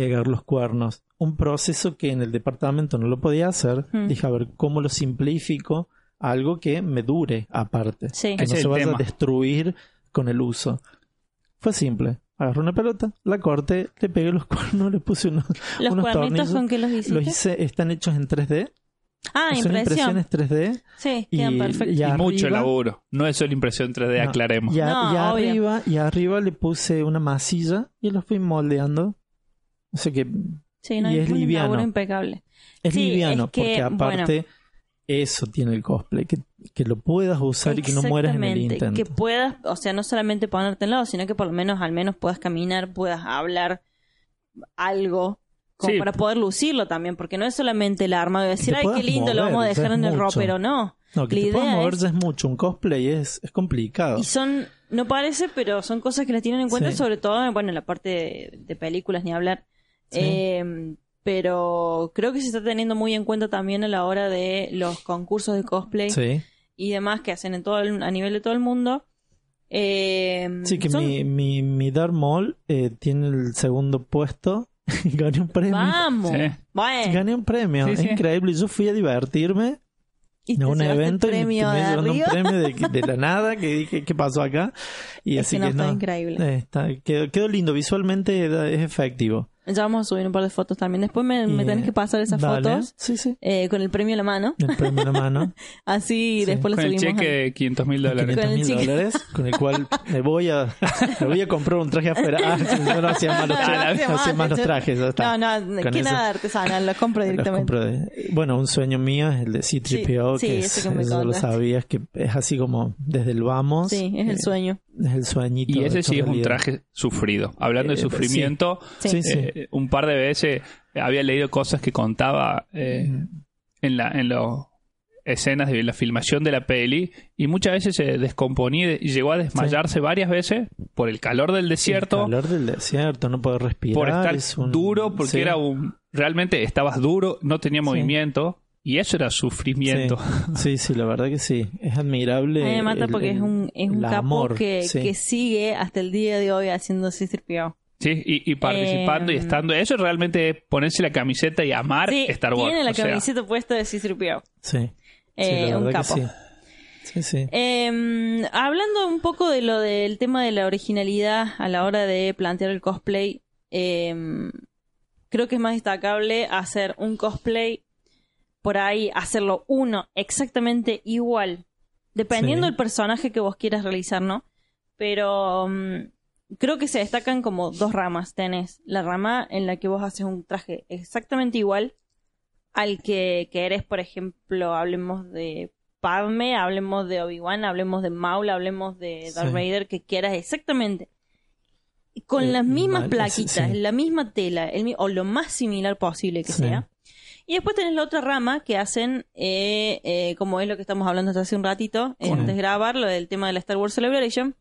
pegar los cuernos. Un proceso que en el departamento no lo podía hacer. Hmm. Dije, a ver, ¿cómo lo simplifico? Algo que me dure aparte. Sí. Que Ese no se vaya tema. a destruir con el uso. Fue simple. Agarré una pelota, la corté, le pegué los cuernos, le puse unos, ¿Los unos cuernitos tornillos. con que los hiciste? Los hice, están hechos en 3D. ah, Son impresión. impresiones 3D. Sí, Y, quedan perfectos. y Y mucho arriba- laburo. No es solo impresión 3D, No. aclaremos. Y, a- No, y arriba, y arriba le puse una masilla y lo fui moldeando. O sea que Sí, no, y es un liviano. impecable. es Sí, liviano, es que, porque aparte eso tiene el cosplay, que, que lo puedas usar y que no mueras en el intento. Que puedas, o sea, no solamente ponerte en lado, sino que por lo menos, al menos puedas caminar, puedas hablar algo. Como Sí. para poder lucirlo también, porque no es solamente el arma de decir, ay, qué puedas lindo, lo mover, vamos a dejar es en el ropero. No. No, que la te puedas idea mover es- ya es mucho. Un cosplay es, es complicado. Y son, no parece, pero son cosas que las tienen en cuenta, Sí. sobre todo, bueno, en la parte de, de películas, ni hablar. Sí. Eh, pero creo que se está teniendo muy en cuenta también a la hora de los concursos de cosplay Sí, y demás que hacen en todo el- a nivel de todo el mundo. Eh, sí que son- mi, mi, mi Darth Maul eh, tiene el segundo puesto. Gané un premio. Vamos. Sí. Bueno, Gané un premio. Sí, increíble. Yo fui a divertirme y a un evento y me llevando un premio de, de la nada que dije qué pasó acá y Es así que no, que está no increíble. eh, está- quedó, quedó lindo visualmente es efectivo Ya vamos a subir un par de fotos también. Después me, me Y, tenés que pasar esas dale. fotos sí sí eh, con el premio en la mano. el premio en la mano Así Sí. después lo Con el subimos. cheque de 500 mil dólares. 500 el mil dólares con el cual me voy a me voy a comprar un traje afuera ah yo no hacía malos No, no trajes hacía no hacía trajes. No, no, que nada artesanal, lo compro los directamente. compro de- bueno, un sueño mío es el de C-3PO, Sí, sí, que ese es, que me eso lo sabías, que es así como desde el vamos. Sí, es el eh, sueño. Es el sueñito. Y ese sí es un traje sufrido. Hablando de Eh, sufrimiento, Sí. Sí, sí. eh, un par de veces había leído cosas que contaba eh, en la en las escenas de la filmación de la peli y muchas veces se descomponía y llegó a desmayarse varias veces por el calor del desierto, El calor del desierto, no poder respirar. por estar es un- duro, porque sí, era un realmente estabas duro, no tenía movimiento y eso era sufrimiento. Sí, sí, la verdad que sí. Es admirable. A mí me mata el- porque es un, es un capo amor, que, sí. que sigue hasta el día de hoy haciendo C-3PO. Sí, y, y participando y Eh, estando. Eso es realmente ponerse la camiseta y amar Sí, Star Wars. tiene la o sea, camiseta puesta de C-3PO. Sí. Eh, un verdad que capo. sí. Sí, sí. Eh, hablando un poco de lo del tema de la originalidad a la hora de plantear el cosplay, eh, creo que es más destacable hacer un cosplay por ahí, hacerlo uno exactamente igual, dependiendo Sí. del personaje que vos quieras realizar, ¿no? Pero mm, creo que se destacan como dos ramas. Tenés la rama en la que vos haces un traje exactamente igual al que, que eres, por ejemplo, hablemos de Padme, hablemos de Obi-Wan, hablemos de Maul, hablemos de Darth Sí. Vader, que quieras exactamente. Con Eh, las mismas plaquitas, sí. la misma tela, el o lo más similar posible que sea. Y después tenés la otra rama que hacen, eh, eh, como es lo que estamos hablando hasta hace un ratito, eh, antes de grabar, lo del tema de la Star Wars Celebration,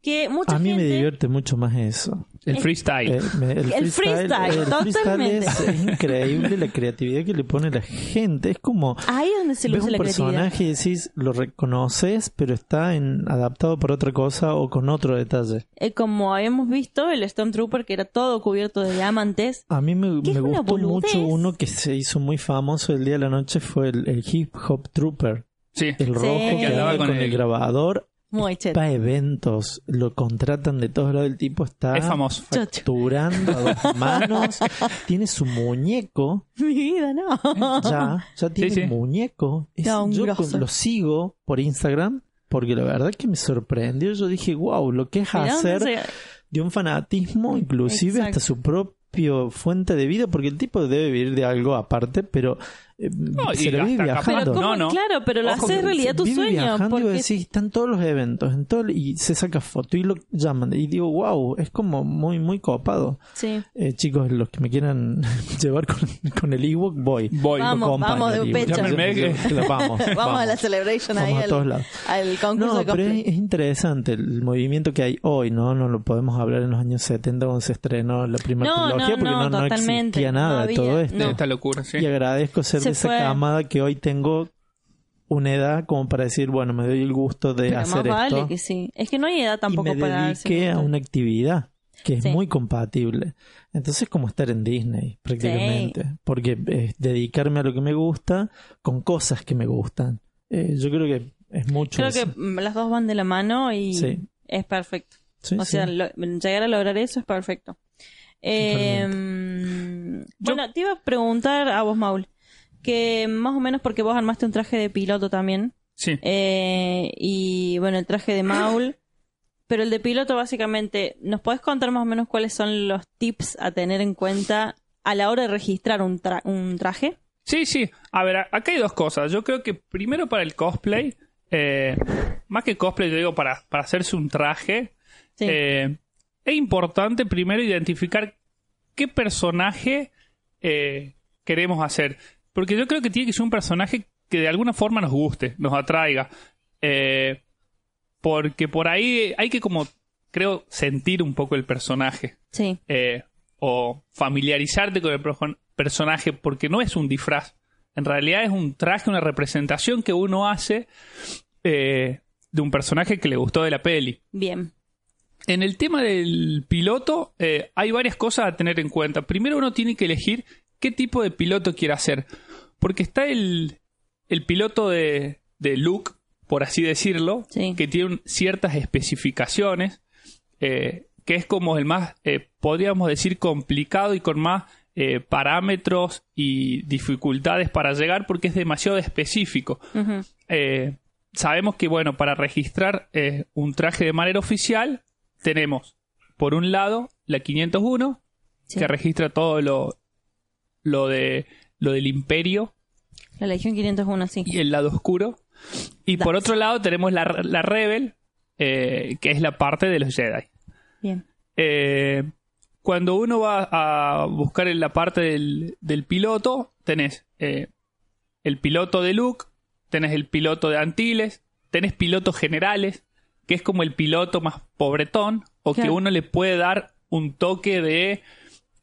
que mucha A mí me divierte mucho más eso. El freestyle. Eh, me- El freestyle, el totalmente. es, es increíble la creatividad que le pone la gente. Es como Ahí es donde se ves luce un la creatividad. personaje y decís, lo reconoces, pero está en, adaptado por otra cosa o con otro detalle. Eh, como habíamos visto, el Stormtrooper que era todo cubierto de diamantes. A mí me, ¿Qué me es una gustó mucho uno que se hizo muy famoso el día de la noche fue el, el Hip Hop Trooper. Sí. El rojo que andaba andaba con con, el el- grabador. Muy eventos, lo contratan de todos lados. El tipo está Es famoso. Facturando a dos manos. Tiene su muñeco. Mi vida, no. Ya, ya tiene sí. muñeco. Es- yo grosso. lo sigo por Instagram porque la verdad que me sorprendió. Yo dije, wow, lo que es Mirá hacer se- de un fanatismo, inclusive Exacto. hasta su propio fuente de vida, porque el tipo debe vivir de algo aparte, pero eh, y se le vive Pero viajando. ¿cómo? No, no. Claro, pero lo Ojo haces realidad tu sueño. viajando y Porque vos decís, están todos los eventos en todo, y se saca foto y lo llaman. Y digo, wow, es como muy, muy copado. Sí. Eh, chicos, los que me quieran llevar con, con el ebook, voy. Voy. Vamos, Lo acompaño vamos de pecho. Yo- vamos, Vamos, a la celebration ahí Vamos a todos lados. al concurso No, de pero es, es interesante el movimiento que hay hoy, ¿no? No lo podemos hablar en los años 70 cuando se estrenó la primera No, trilogía no, porque no, no, existía nada No de todo había, esto. no. Esta locura, sí. Y agradezco ser esa fue. camada que hoy tengo una edad como para decir, bueno, me doy el gusto de Pero más hacer vale esto que sí. Es que no hay edad tampoco y me para dediqué a una actividad que es Sí. muy compatible. Entonces como estar en Disney prácticamente, porque es dedicarme a lo que me gusta con cosas que me gustan. Eh, yo creo que es mucho Creo eso. que mm, las dos van de la mano y Sí. es perfecto. O sea, lo- llegar a lograr eso es perfecto. Eh, Yo- bueno, te iba a preguntar a vos, Maul, que más o menos porque vos armaste un traje de piloto también. Sí. Eh, y bueno, el traje de Maul. Pero el de piloto, básicamente, ¿nos podés contar más o menos cuáles son los tips a tener en cuenta a la hora de registrar un, tra- un traje? Sí, sí. A ver, acá hay dos cosas. Yo creo que primero para el cosplay, eh, más que cosplay, yo digo para, para hacerse un traje, Sí. eh, es importante primero identificar qué personaje eh, queremos hacer. Porque yo creo que tiene que ser un personaje que de alguna forma nos guste, nos atraiga. Eh, porque por ahí hay que como, creo, sentir un poco el personaje sí. eh, o familiarizarte con el personaje porque no es un disfraz. En realidad es un traje, una representación que uno hace eh, de un personaje que le gustó de la peli. Bien. En el tema del piloto eh, hay varias cosas a tener en cuenta. Primero uno tiene que elegir qué tipo de piloto quiere hacer. Porque está el, el piloto de, de Luke, por así decirlo, Sí. que tiene ciertas especificaciones, eh, que es como el más, eh, podríamos decir, complicado y con más eh, parámetros y dificultades para llegar porque es demasiado específico. Sabemos que, bueno, para registrar un traje de manera oficial, tenemos, por un lado, la 501, Sí. que registra todo lo, lo, de, lo del imperio La Legión 501, sí. y el lado oscuro. Y por otro lado tenemos la, la Rebel, eh, que es la parte de los Jedi. Bien. Eh, cuando uno va a buscar en la parte del, del piloto, tenés eh, el piloto de Luke, tenés el piloto de Antilles, tenés pilotos generales, que es como el piloto más pobretón, o que uno le puede dar un toque de,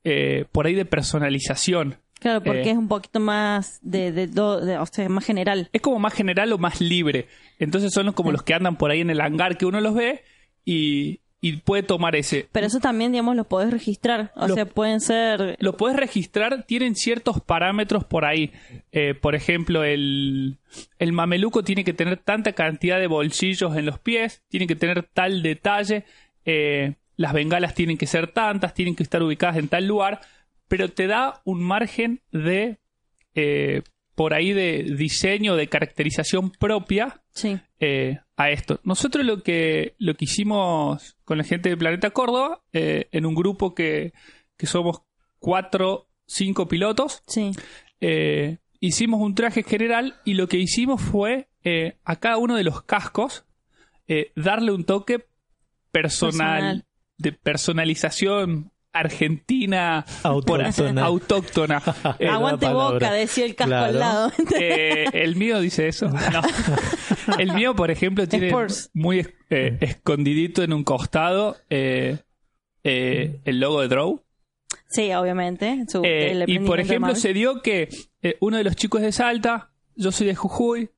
eh, por ahí, de personalización. Claro, porque Eh. es un poquito más de, de, do- de- o sea, más general. Es como más general o más libre. Entonces son como Sí. los que andan por ahí en el hangar que uno los ve y, y puede tomar ese. Pero eso también, digamos, lo podés registrar. O Lo- sea, pueden ser... Lo puedes registrar, tienen ciertos parámetros por ahí. Eh, por ejemplo, el, el mameluco tiene que tener tanta cantidad de bolsillos en los pies, tiene que tener tal detalle, eh, las bengalas tienen que ser tantas, tienen que estar ubicadas en tal lugar, pero te da un margen de, eh, por ahí, de diseño, de caracterización propia Sí. eh, a esto. Nosotros lo que, lo que hicimos con la gente de Planeta Córdoba, eh, en un grupo que, que somos cuatro, cinco pilotos, Sí. eh, hicimos un traje general y lo que hicimos fue a cada uno de los cascos darle un toque personal, Personal. De personalización argentina Autóctona. autóctona. Eh, Aguante boca, decía el casco Claro. al lado. eh, el mío dice eso. No. El mío, por ejemplo, tiene muy eh, escondidito en un costado eh, eh, el logo de Draw. Sí, obviamente. su- Eh, el y por ejemplo, se dio que eh, uno de los chicos de Salta, yo soy de Jujuy,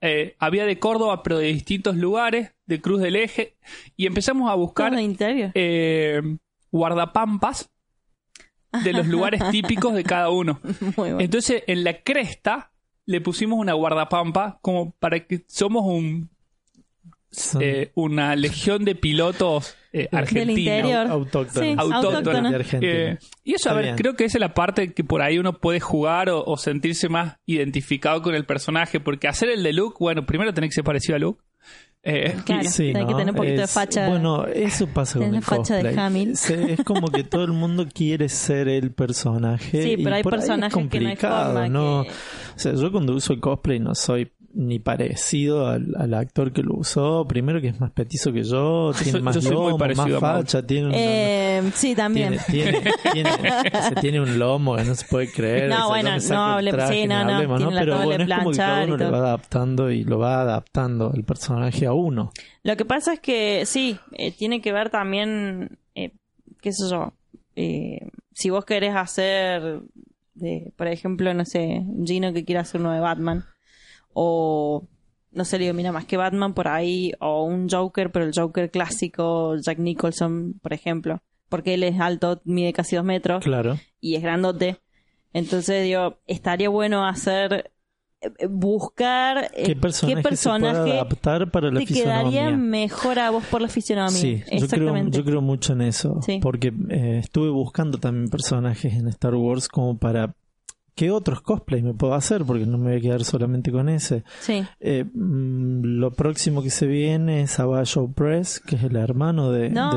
eh, había de Córdoba, pero de distintos lugares, de Cruz del Eje, y empezamos a buscar eh, guardapampas de los lugares típicos de cada uno. Bueno. Entonces, en la cresta le pusimos una guardapampa como para que somos un, eh, una legión de pilotos eh, argentinos. interior. autóctonos. Sí, autóctonos. autóctonos. de Argentina. Eh, y eso, a ver, creo que esa es la parte que por ahí uno puede jugar o, o sentirse más identificado con el personaje, porque hacer el de Luke, bueno, primero tenés que ser parecido a Luke. Eh, Claro. y- Sí, Hay que tener un poquito de facha. Bueno, eso pasa con el de. Hamill. Es como que todo el mundo quiere ser el personaje. Sí, y pero hay por ahí es personajes que no hay complicado, forma ¿no? que- O sea, yo cuando uso el cosplay no soy ni parecido al, al actor que lo usó. Primero que es más petizo que yo, tiene más yo muy lomo, parecido más facha, tiene un... Eh, sí, también. Tiene, tiene, tiene, se tiene un lomo que no se puede creer. No, O sea, yo bueno, no hable- traje, sí, no, no, hablemos, Pero bueno, es como que cada uno le va adaptando y lo va adaptando el personaje a uno. Lo que pasa es que sí, eh, tiene que ver también, eh, qué sé yo, eh, si vos querés hacer, de, por ejemplo, no sé, un Gino que quiera hacer uno de Batman, o no sé, le digo, mira, más que Batman por ahí, o un Joker, pero el Joker clásico, Jack Nicholson, por ejemplo, porque él es alto, mide casi dos metros, Claro. y es grandote. Entonces, digo, estaría bueno hacer, eh, buscar eh, ¿Qué personaje, qué personaje se adaptar para la te quedaría mejor a vos por la fisionomía. Sí, yo creo, Exactamente. yo creo mucho en eso. Sí. Porque eh, estuve buscando también personajes en Star Wars como para... ¿Qué otros cosplays me puedo hacer? Porque no me voy a quedar solamente con ese. Sí. Eh, mm, lo próximo que se viene es Abajo Press, que es el hermano de, No.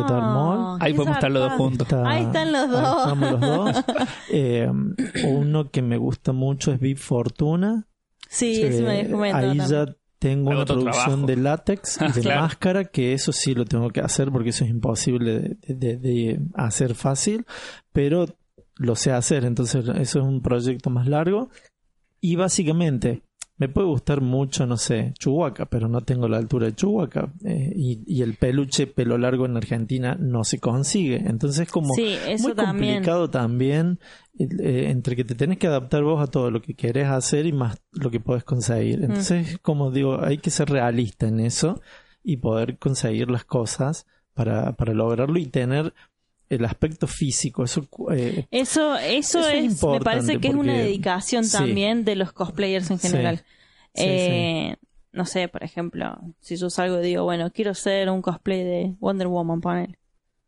de. Ahí podemos estar los dos juntos. Está- Ahí están los ahí dos. estamos los dos. Eh, uno que me gusta mucho es Big Fortuna. Sí, eso me Eh, comentado Ahí también. ya tengo Hay una producción trabajo. de látex y de Claro. máscara, que eso sí lo tengo que hacer porque eso es imposible de, de- de hacer fácil, pero lo sé hacer, entonces eso es un proyecto más largo. Y básicamente, me puede gustar mucho, no sé, Chewbacca, pero no tengo la altura de Chewbacca. eh, y, y el peluche pelo largo en Argentina no se consigue. Entonces es como Sí, eso muy complicado también eh, entre que te tenés que adaptar vos a todo lo que querés hacer y más lo que podés Mm. conseguir. Entonces, como digo, hay que ser realista en eso y poder conseguir las cosas para, para lograrlo y tener el aspecto físico. Eso eh, Eso, eso, Eso es es, me parece que es una dedicación sí. también de los cosplayers en general. Sí, Eh, No sé, por ejemplo, si yo salgo y digo, bueno, quiero ser un cosplay de Wonder Woman, ponele.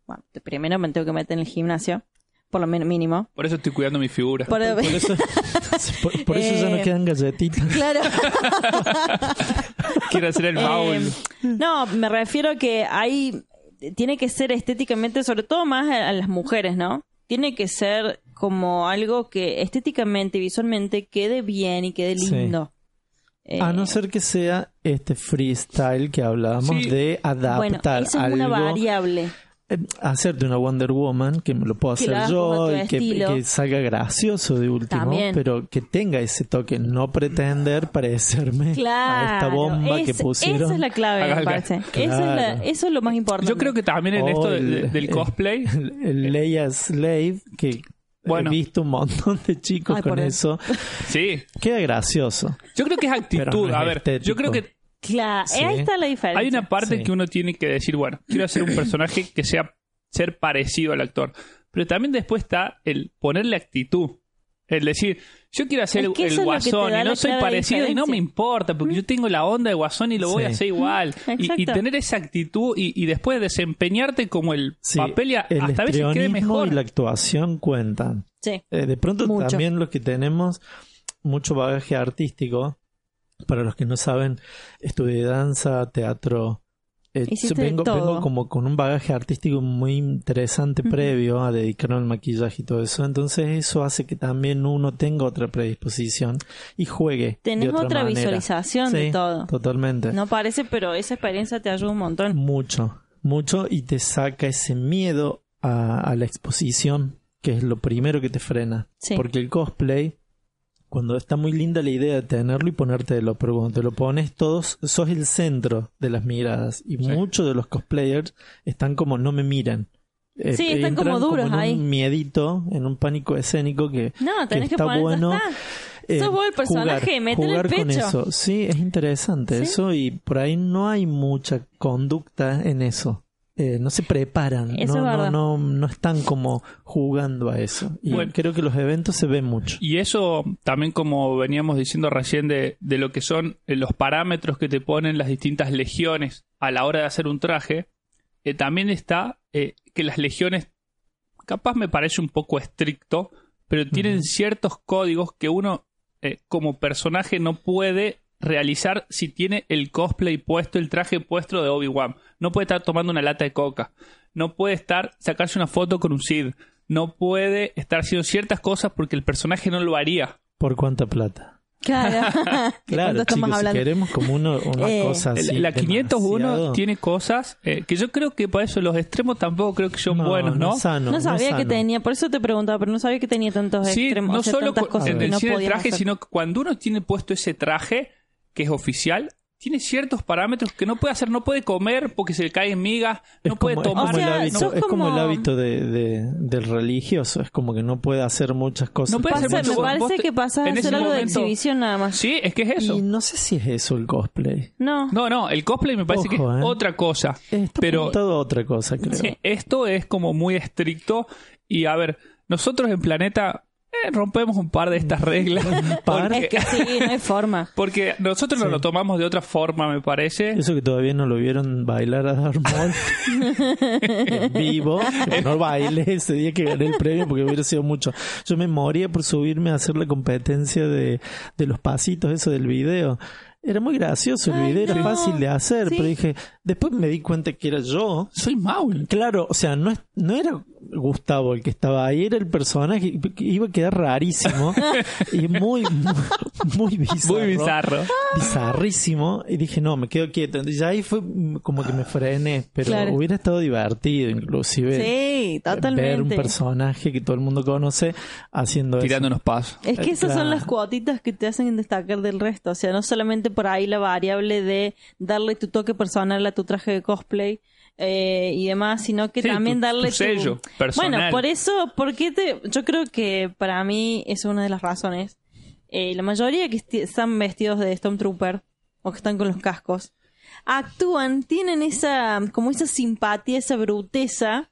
Bueno, primero me tengo que meter en el gimnasio, por lo men- mínimo. Por eso estoy cuidando mi figura. Por- por eso, por, por eso ya no Eh, quedan galletitas. claro. Quiero hacer el Eh, Maul. no, me refiero a que hay. Tiene que ser estéticamente, sobre todo más a, a las mujeres, ¿no? Tiene que ser como algo que estéticamente y visualmente quede bien y quede Sí. lindo. Eh, A no ser que sea este freestyle que hablábamos Sí. de bueno, adaptar eso es una algo. variable. Eh, hacerte una Wonder Woman que me lo puedo Que lo hacer como yo y que, que salga gracioso de último, También. pero que tenga ese toque, no pretender parecerme Claro. a esta bomba que Es- pusieron. Esa es la clave, me parece. acá. Esa es la- Claro. eso es lo más importante. Yo creo que también en O esto de- el- de- del el- cosplay, El, el Leia Slave, que Bueno. he visto un montón de chicos Ay, con eso, sí. queda gracioso. Yo creo que es actitud. No es a ver, estético. yo creo que Claro, Sí. ahí está la diferencia. hay una parte Sí. que uno tiene que decir, bueno, quiero hacer un personaje que sea ser parecido al actor. Pero también después está el ponerle actitud. El decir, yo quiero hacer Es el, que guasón y no soy parecido y no me importa porque yo tengo la onda de guasón y lo voy a hacer igual. Y, y Exacto. tener esa actitud y, y después desempeñarte como el Sí, papel y a- el hasta a veces quede mejor. y la actuación cuentan. Sí. Eh, de pronto Mucho. también los que tenemos mucho bagaje artístico, para los que no saben, estudié danza, teatro. eh, vengo, vengo como con un bagaje artístico muy interesante previo a dedicarme al maquillaje y todo eso. Entonces eso hace que también uno tenga otra predisposición y juegue. Tenés de otra, otra visualización Sí, de todo. Totalmente. No parece, pero esa experiencia te ayuda un montón. Mucho, mucho y te saca ese miedo a, a la exposición, que es lo primero que te frena. Sí. Porque el cosplay, cuando está muy linda la idea de tenerlo y ponértelo, pero cuando te lo pones todos, sos el centro de las miradas. Y Sí. muchos de los cosplayers están como no me miren. eh, Sí, están como duros en ahí. un miedito, en un pánico escénico que, No, tenés que está ya bueno. eh, Sos vos el personaje, jugar, metele el jugar con pecho. eso. Sí, es interesante ¿Sí? eso y por ahí no hay mucha conducta en eso. Eh, no se preparan, Eso no, es no, no, no están como jugando a eso. Y Bueno. creo que los eventos se ven mucho. Y eso también como veníamos diciendo recién de, de lo que son eh, los parámetros que te ponen las distintas legiones a la hora de hacer un traje, eh, también está eh, que las legiones, capaz me parece un poco estricto, pero tienen ciertos códigos que uno eh, como personaje no puede realizar si tiene el cosplay puesto, el traje puesto de Obi-Wan. No puede estar tomando una lata de coca. No puede estar sacarse una foto con un Sid. No puede estar haciendo ciertas cosas porque el personaje no lo haría. ¿Por cuánta plata? Claro. ¿De Claro, chicos, si hablando? queremos como uno, una Eh, cosa así. la 501 demasiado- tiene cosas eh, que yo creo que por eso los extremos tampoco creo que son No, buenos, ¿no? sano, No sabía que tenía, por eso te preguntaba, pero no sabía que tenía tantos Sí, extremos, no o sea, solo tantas cu- cosas en que el no traje, hacer. sino que cuando uno tiene puesto ese traje que es oficial, tiene ciertos parámetros que no puede hacer, no puede comer porque se le caen migas, Es no puede como, es tomar. como O sea, el hábito, es como el como- hábito de, de- del religioso, es como que no puede hacer muchas cosas. No puede hacer Pasa- me Vos- parece vos te- que pasas a en ese hacer algo de momento- exhibición nada más. Sí, es que es eso. Y no sé si es eso el cosplay. No. No, no, el cosplay me parece que es eh. otra cosa. Está pero a otra cosa, creo. Sí, esto es como muy estricto y a ver, nosotros en Planeta eh, rompemos un par de estas reglas. par? porque, Es que sí, no hay forma. porque nosotros nos Sí. lo tomamos de otra forma, me parece. Eso que todavía no lo vieron bailar a Darth Maul en vivo. No bailé ese día que gané el premio porque hubiera sido mucho. Yo me moría por subirme a hacer la competencia de, de los pasitos, eso del video. Era muy gracioso el Ay, video, era no. fácil de hacer, Sí. pero dije, después me di cuenta que era yo. Soy Maul. Claro, o sea, no, es, no era Gustavo el que estaba ahí, era el personaje que iba a quedar rarísimo y muy, muy, muy bizarro. Muy bizarro. Bizarrísimo. Y dije, no, me quedo quieto. Entonces, ya ahí fue como que me frené, pero Claro. hubiera estado divertido, inclusive. Sí, Ver un totalmente. personaje que todo el mundo conoce haciendo Tirando unos pasos. Es que esas son las cuotitas que te hacen destacar del resto. O sea, no solamente por ahí la variable de darle tu toque personal a tu traje de cosplay eh, y demás, sino que Sí, también tu- darle tu sello personal. Bueno, por eso, porque te, yo creo que para mí es una de las razones. Eh, la mayoría que están vestidos de Stormtrooper o que están con los cascos actúan, tienen esa como esa simpatía, esa bruteza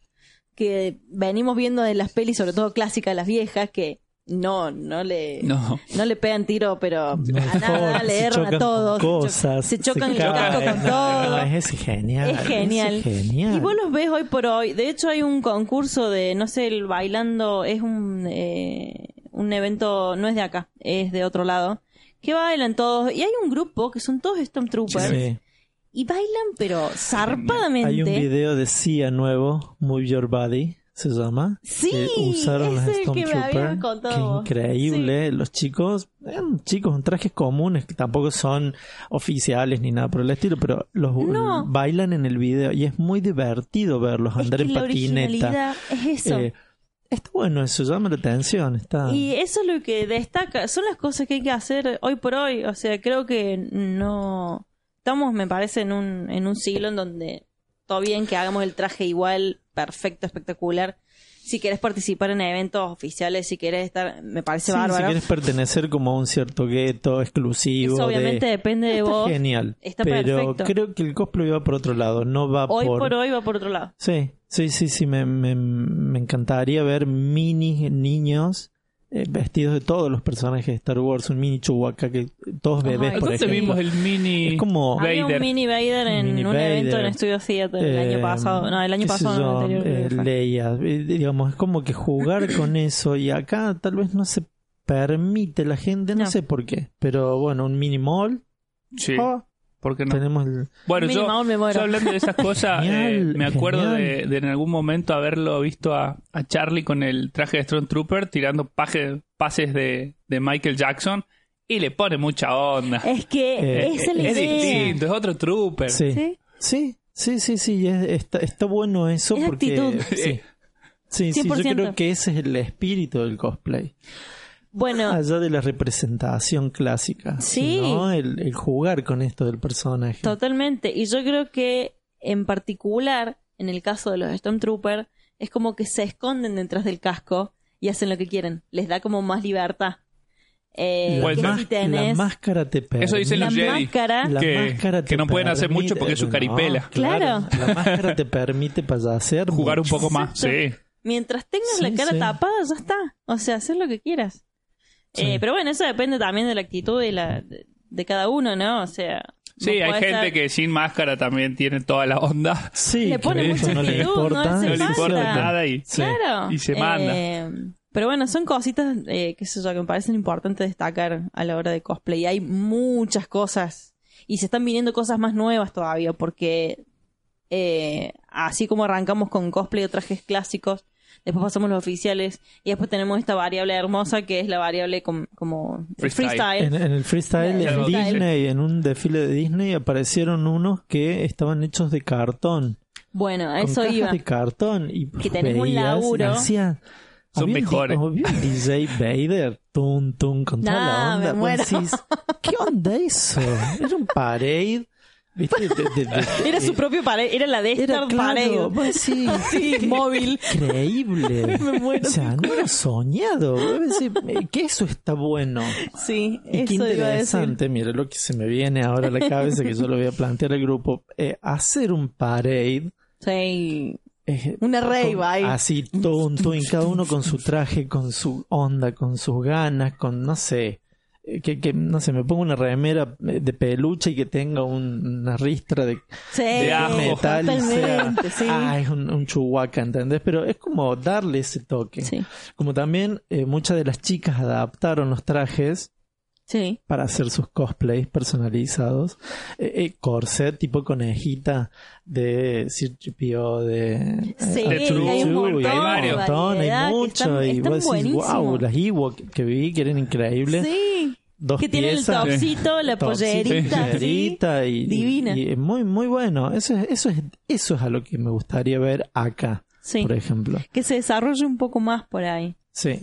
que venimos viendo de las pelis, sobre todo clásicas, las viejas, que no, no le, No. no le pegan tiro, pero No a nada, importa, le se erran a chocan todos. cosas, se chocan se el casco caen. con No, todo. es genial. Es genial. es genial. Y vos los ves hoy por hoy. De hecho, hay un concurso de, no sé, el bailando, es un, eh, un evento, no es de acá, es de otro lado, que bailan todos. Y hay un grupo que son todos Stormtroopers. Sí. Y bailan, pero zarpadamente. Hay un video de Sia nuevo, Move Your Body, se llama. Sí, que usaron habías Stormtroopers. increíble. Los chicos, eran chicos en trajes comunes que tampoco son oficiales ni nada por el estilo, pero los No. bailan en el video y es muy divertido verlos Es andar que en la patineta. es eso. Eh, está bueno eso, llama la atención. Está... Y eso es lo que destaca, son las cosas que hay que hacer hoy por hoy. O sea, creo que no. Estamos, me parece, en un, en un siglo en donde todo bien que hagamos el traje igual, perfecto, espectacular. Si querés participar en eventos oficiales, si querés estar, me parece Sí, si bárbaro. quieres pertenecer como a un cierto gueto exclusivo. Eso obviamente de- depende de Está vos. genial. Está pero perfecto. creo que el cosplay va por otro lado, no va Hoy por... por hoy va por otro lado. Sí, sí, sí, sí, me, me, me encantaría ver mini niños eh, vestidos de todos los personajes de Star Wars, un mini Chewbacca, que todos bebés, por ¿Dónde ejemplo. vimos el mini Es como- Había un mini Vader en Mini un evento en Studio Theater el Eh, año pasado. No, el año pasado, no, el anterior. eh. Leia, eh, digamos, es como que jugar con eso y acá tal vez no se permite la gente, no, No. sé por qué, pero bueno, un mini mall, Sí, ¿por qué no? tenemos el... Bueno, yo, Maul me muero. yo hablando de esas cosas, Genial, eh, me acuerdo de, en algún momento haberlo visto a, a Charlie con el traje de Stormtrooper tirando paje- pases de, de Michael Jackson y le pone mucha onda. Es que Eh, es la es distinto, es otro trooper. Sí, ¿Sí? sí, sí, sí, sí, es- está, está bueno eso Es porque... actitud. Sí. Sí, sí, yo 100%. creo que ese es el espíritu del cosplay. Bueno, Allá de la representación clásica. Sí. ¿no? El, el jugar con esto del personaje. Totalmente. Y yo creo que en particular, en el caso de los Stormtroopers, es como que se esconden detrás del casco y hacen lo que quieren. Les da como más libertad. Eh, la, que la máscara te permite. Eso dicen la los Jedi. máscara, La que- máscara que no pueden hacer mucho porque es su no, caripela. Claro. La máscara te permite payasear Jugar un poco más. Sí. mientras tengas Sí, la cara sí. tapada, ya está. O sea, hacer lo que quieras. Sí. Eh, pero bueno, eso depende también de la actitud de, la, de, de cada uno, ¿no? O sea. Sí, hay gente que sin máscara también tiene toda la onda. Sí, Le pone mucha no le actitud, importa. no le importa nada y, Sí. Claro. y se manda. Eh, pero bueno, son cositas eh, que, sé yo, que me parecen importantes destacar a la hora de cosplay. Y hay muchas cosas. Y se están viniendo cosas más nuevas todavía, porque eh, así como arrancamos con cosplay o trajes clásicos, después pasamos los oficiales, y después tenemos esta variable hermosa que es la variable com- como Freestyle. freestyle. En, en el freestyle, En. Disney, en un desfile de Disney, aparecieron unos que estaban hechos de cartón. Bueno, a con eso cajas iba. de cartón. Y Que tenés un laburo. Son mejores. DJ Vader, tum, tum, con toda Nah, la onda. me Vos muero. decís, ¿Qué onda eso? Era un parade. ¿Viste? De- de- de- Era su propio pared, era la de claro, vos decís, Sí, móvil. increíble. Me muero. O sea, no lo soñado. Eh, que eso está bueno. Sí, Y qué eso interesante, mire lo que se me viene ahora a la cabeza, que yo lo voy a plantear al grupo. Eh, hacer un parade. Sí, eh, una rave con- ahí. Así, tonto, y cada uno con su traje, con su onda, con sus ganas, con, no sé, eh, que, que no sé, me pongo una remera eh, de peluche y que tenga un- una ristra de, Sí, de metal y sea, sí. ah, es un, un chuhuaca, ¿entendés? Pero es como darle ese toque. sí, Como también eh, muchas de las chicas adaptaron los trajes sí. para hacer sus cosplays personalizados. Eh, eh, corset tipo conejita de Circipio, de... Sí, eh, True, hay un montón, y hay varios. montón, hay mucho. están- y están vos decís, wow, las Ewok que vi, que eran increíbles. Sí, Dos que tiene el piezas. topsito, la pollerita, sí. y, Divina. y- y muy, muy bueno. Eso es, eso es, eso es a lo que me gustaría ver acá, Sí, por ejemplo. que se desarrolle un poco más por ahí. Sí.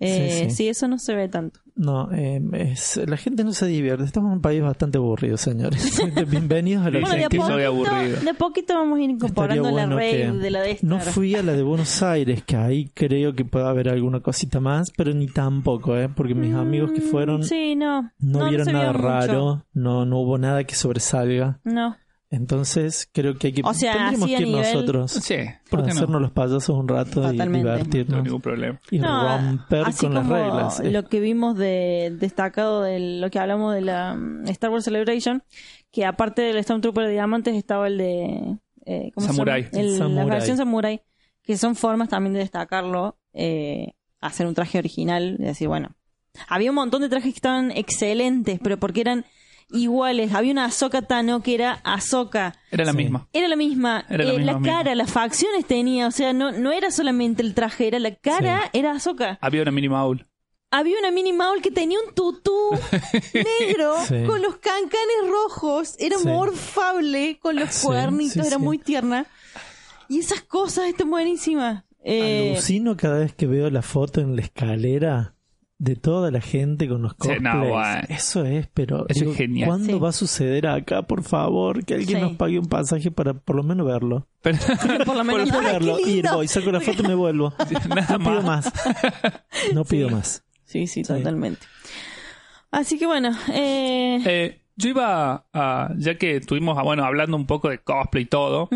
Eh, Sí, sí, sí. eso no se ve tanto. No, eh, es- la gente no se divierte. Estamos en un país bastante aburrido, señores. Bienvenidos a la Bueno, de poquito, aburrido. de poquito vamos a ir incorporando la bueno rave que- de la de Star. No fui a la de Buenos Aires, que ahí creo que puede haber alguna cosita más, pero ni tampoco, ¿eh? Porque mis amigos que Mm, fueron Sí, no. no, vieron nada mucho. raro, no, no hubo nada que sobresalga. No. Entonces creo que hay que O sea, tendríamos que ir nivel- nosotros Sí, ¿por qué no? hacernos los payasos un rato y Totalmente. No divertirnos ningún problema. y No, romper así con las reglas. Eh, Lo que vimos de destacado de lo que hablamos de la mm, Star Wars Celebration, que aparte del Stormtrooper de diamantes estaba el de eh, ¿cómo se Samurai. llama? El- Samurai. La versión Samurai, que son formas también de destacarlo, eh, hacer un traje original, y decir, bueno, había un montón de trajes que estaban excelentes, pero porque eran iguales. Había una Ahsoka Tano que era Ahsoka. Era la Sí. misma. Era la misma. Era la Eh, misma, la misma. cara, las facciones tenía. O sea, no, no era solamente el traje, era la cara, era Ahsoka. Había una mini Maul. Había una Minnie Maul que tenía un tutú negro Sí. con los cancanes rojos. Era Sí. morfable con los Sí, cuernitos, sí, era sí. muy tierna. Y esas cosas están buenísimas. Eh, Alucino cada vez que veo la foto en la escalera de toda la gente con los Sí, cosplays. no, bueno. Eso es, pero Eso es genial. ¿cuándo Sí. va a suceder acá? Por favor, que alguien Sí. nos pague un pasaje para por lo menos verlo. Pero, por lo menos. Quiero ¡Ay, qué verlo, ir, voy, saco la foto y me vuelvo. nada No pido más. No pido Sí. más. Sí, sí, Sí. totalmente. Así que bueno, eh, Eh, yo iba a, ya que estuvimos ah, bueno, hablando un poco de cosplay y todo,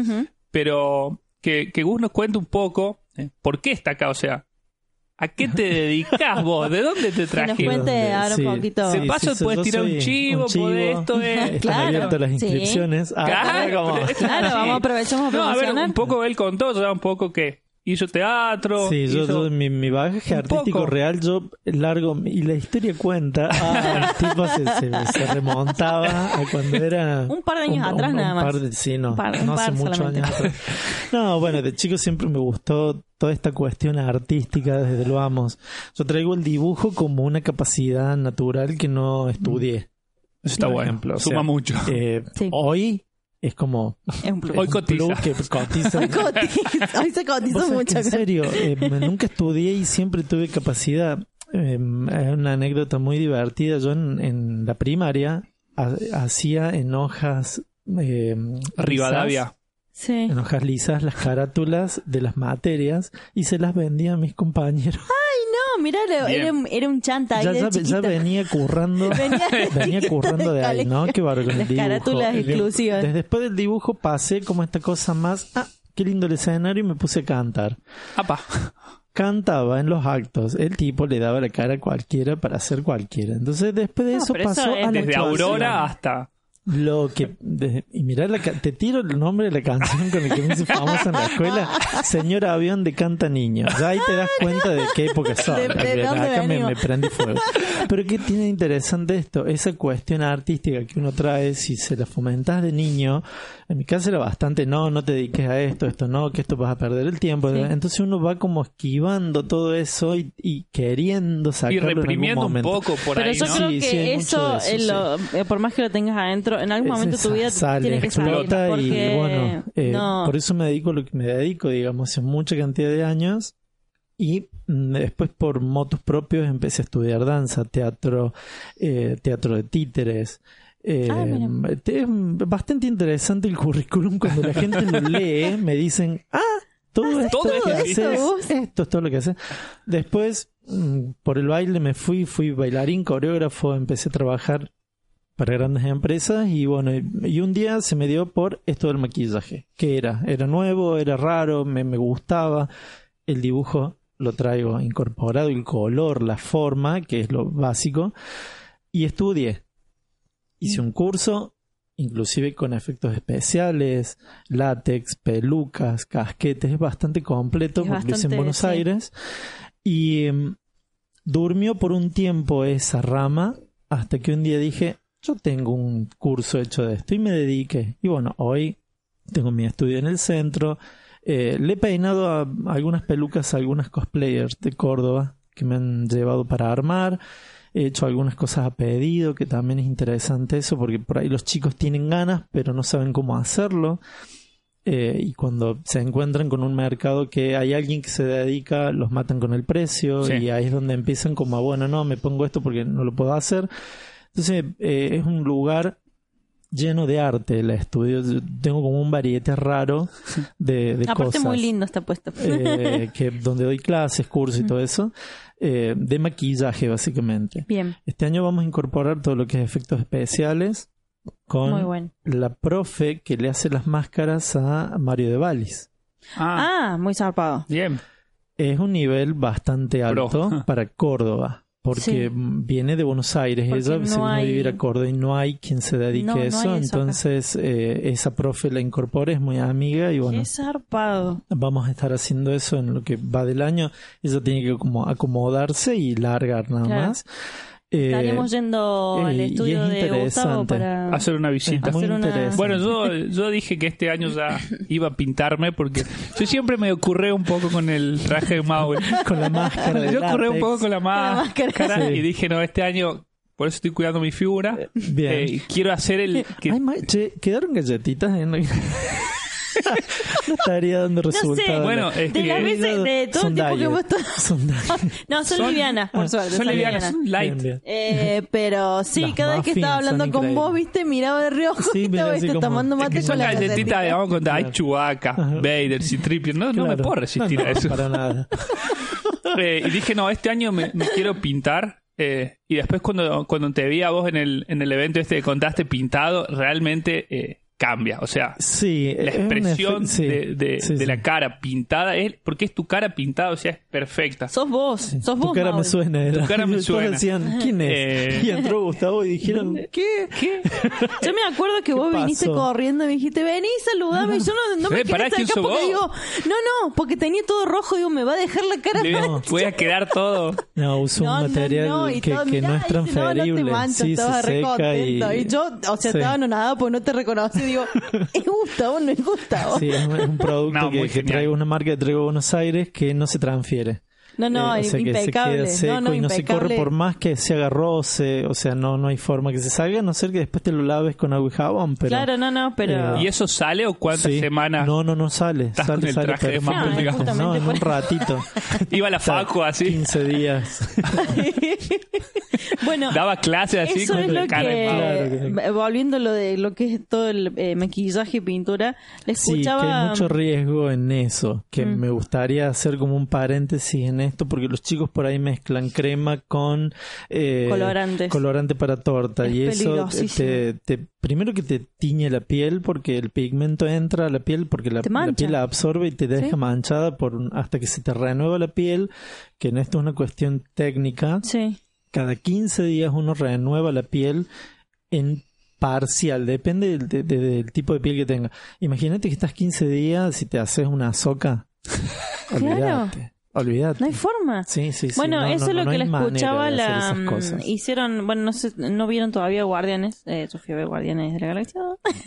pero que, que Gus nos cuente un poco eh, por qué está acá, o sea, ¿a qué te dedicas vos? ¿De dónde te que nos cuente ahora un poquito. Se pasa, puedes yo tirar un soy chivo, podés esto, eh. Están Claro, abiertas las sí. inscripciones. Ah, Claro, Claro, Sí. vamos a aprovechar a No, a ver, un poco él contó, ya un poco que hizo teatro. Sí, yo, hizo- yo- mi, mi bagaje un artístico poco. real, yo largo, y la historia cuenta, ah, el tipo se, se- se remontaba a cuando era... Un par de años atrás nada más. par de- sí, no, Un par- un no hace muchos años atrás. No, bueno, de chico siempre me gustó toda esta cuestión artística, desde lo vamos. Yo traigo el dibujo como una capacidad natural que no estudié. Eso está por bueno, ejemplo, o suma sea, mucho. Eh, Sí. Hoy es como... Es un plus. Hoy un cotiza. plus que cotiza. Hoy cotiza, hoy se cotiza mucho. En serio, eh, nunca estudié y siempre tuve capacidad. Eh, hay una anécdota muy divertida. Yo en, en la primaria ha- hacía en hojas. Eh, Rivadavia. Sí. en hojas lisas las carátulas de las materias y se las vendía a mis compañeros. No, mirá, era, un chanta ahí ya, ya, venía currando. Venía, Venía currando de ahí, ¿no? Qué bárbaro con el Las dibujo. carátulas El exclusivas. Desde después del dibujo pasé como esta cosa más. Ah, qué lindo el escenario y me puse a cantar. Apa. Cantaba en los actos. El tipo le daba la cara a cualquiera para hacer cualquiera. Entonces después de No, eso eso pasó es a la Desde actuación. Aurora hasta. Lo que. de- y mirá, la, ca- te tiro el nombre de la canción con la que me hice famosa en la escuela. Señor Avión de Canta Niño. Ya ahí te das cuenta de qué época son. De- de Acá me, me prendí fuego. Pero ¿qué tiene interesante esto? Esa cuestión artística que uno trae, si se la fomentas de niño, en mi caso era bastante, no, no te dediques a esto, esto no, que esto vas a perder el tiempo. Sí. Entonces uno va como esquivando todo eso y, y queriendo Y sacarlo en algún reprimiendo un momento. poco por Pero ahí, yo ¿no? creo Sí, que sí, hay mucho eso, eh, lo- eh, por más que lo tengas adentro, en algún momento tu vida sale, tiene que salir. explota Porque, y bueno, eh, no. por eso me dedico a lo que me dedico, digamos, hace mucha cantidad de años. Y mm, después por motos propios empecé a estudiar danza, teatro, eh, teatro de títeres. Eh, Ah, mira. te- es bastante interesante el currículum cuando la gente lo lee, me dicen, ah, todo esto todo que esto haces, vos". esto es todo lo que haces. Después, mm, por el baile me fui, fui bailarín, coreógrafo, empecé a trabajar para grandes empresas y bueno, y, un día se me dio por esto del maquillaje. ¿Qué era? Era nuevo, era raro, me, me gustaba. El dibujo lo traigo incorporado, el color, la forma, que es lo básico. Y estudié. Hice un curso, inclusive con efectos especiales, látex, pelucas, casquetes, es bastante completo Es porque lo hice en Buenos sí. Aires. Y em, durmió por un tiempo esa rama hasta que un día dije, yo tengo un curso hecho de esto y me dediqué. Y bueno, hoy tengo mi estudio en el centro. Eh, le he peinado a algunas pelucas a algunas cosplayers de Córdoba que me han llevado para armar. He hecho algunas cosas a pedido, que también es interesante eso, porque por ahí los chicos tienen ganas, pero no saben cómo hacerlo. Eh, y cuando se encuentran con un mercado que hay alguien que se dedica, los matan con el precio Sí. y ahí es donde empiezan como, a, bueno, no, me pongo esto porque no lo puedo hacer. Entonces eh, es un lugar lleno de arte el estudio. Yo Tengo como un variete raro de, de Aparte cosas. muy lindo está puesto. eh, que donde doy clases, cursos y todo eso, eh, de maquillaje básicamente. Bien, Este año vamos a incorporar todo lo que es efectos especiales con muy bueno. la profe que le hace las máscaras a Mario de Valis. Ah, Ah, muy zarpado. bien. Es un nivel bastante Pro. alto para Córdoba. Porque Sí. viene de Buenos Aires, Porque ella no se vino a vivir a Córdoba y no hay quien se dedique No, a eso. Entonces, eh, esa profe la incorpora, es muy amiga y bueno, Qué zarpado. vamos a estar haciendo eso en lo que va del año. Ella tiene que como acomodarse y largar nada Claro. más. Eh, Estaríamos yendo al estudio es de Gustavo para Hacer una visita. hacer una- interesante. Bueno, yo, yo dije que este año ya iba a pintarme porque yo siempre me ocurre un poco con el traje de Maui. con la máscara Yo ocurre un poco con la máscara. máscara Sí. y dije, no, este año, por eso estoy cuidando mi figura. Bien. Eh, quiero hacer el... que- Ay, ma- che, quedaron galletitas en no estaría dando No sé, resultados. Bueno, es de que- las veces, de todo el tiempo que diet. vos estás- Son diet. No, son, Son- livianas, por suerte. son livianas, son light. Bien, bien. Eh, pero sí, Las cada vez que estaba hablando con vos, viste, miraba de reojo Sí, y estaba como- tomando es mate que con la galletita. digamos, cuando hay Claro. Chewbacca. Vader, Citripio. No, no me Claro. puedo resistir No, a no, eso. Para nada. Eh, y dije, no, este año me, me quiero pintar. eh, y después cuando, cuando te vi a vos en el, en el evento este que contaste pintado, realmente eh, cambia. O sea, Sí, la expresión sí, de, de- sí, de sí. la cara pintada es porque es tu cara pintada, o sea, es perfecta. Sos vos, sos Tu vos, cara me suena. era. Tu cara me Todos suena. decían, ¿quién es? Eh. Y entró Gustavo y dijeron, ¿qué? ¿Qué? Yo me acuerdo que vos pasó? viniste corriendo y me dijiste, vení, saludame. Y yo no, no me Eh, quería pará, ¿quién acercar sos porque vos? digo, no, no, porque tenía todo rojo. Digo, me va a dejar la cara. Le voy a- quedar todo. No, usó No, un no, material no, que, todo, que mirá, no es dice, no, no te transferible. manches, sí, estaba se seca y... yo, o sea, Sí. estaba anonadada porque no te reconocí. Digo, ¿es Gustavo o no es Gustavo? Sí, es un, es un producto No, que, que traigo una marca que traigo a Buenos Aires que no se transfiere. No, no, Eh, o sea, que se impecable. queda seco no, no, y no se corre impecable. por más que se haga roce, o sea, no, no hay forma que se salga, a no ser que después te lo laves con agua y jabón, pero... Claro, no, no, pero... Eh, ¿Y eso sale o cuántas Sí. semanas? No, no, no sale. Estás sale, con el sale traje de perfecto. Mauro, No, digamos. No, en un ratito. Iba a la facu así. 15 días. Bueno, Daba clases así eso con es lo cara de que. Claro volviendo a lo de lo que es todo el eh, maquillaje y pintura, le Sí, que escuchaba... hay mucho riesgo en eso, que Mm. me gustaría hacer como un paréntesis en esto, porque los chicos por ahí mezclan crema con eh, Colorantes. colorante para torta Es y eso te, te- primero que te tiñe la piel porque el pigmento entra a la piel porque la, la piel la absorbe y te deja Sí. manchada por un- hasta que se te renueva la piel, que en esto es una cuestión técnica. Sí, Cada 15 días uno renueva la piel en parcial, depende del, de- de- del tipo de piel que tenga. Imagínate que estás 15 días y te haces una soca. Claro. Olvídate. No hay forma. Sí, sí, sí. Bueno, No, eso no, es lo no que escuchaba la esas mm, cosas. hicieron, bueno, no sé, no vieron todavía Guardianes, eh, yo fui a ver Guardianes de la Galaxia.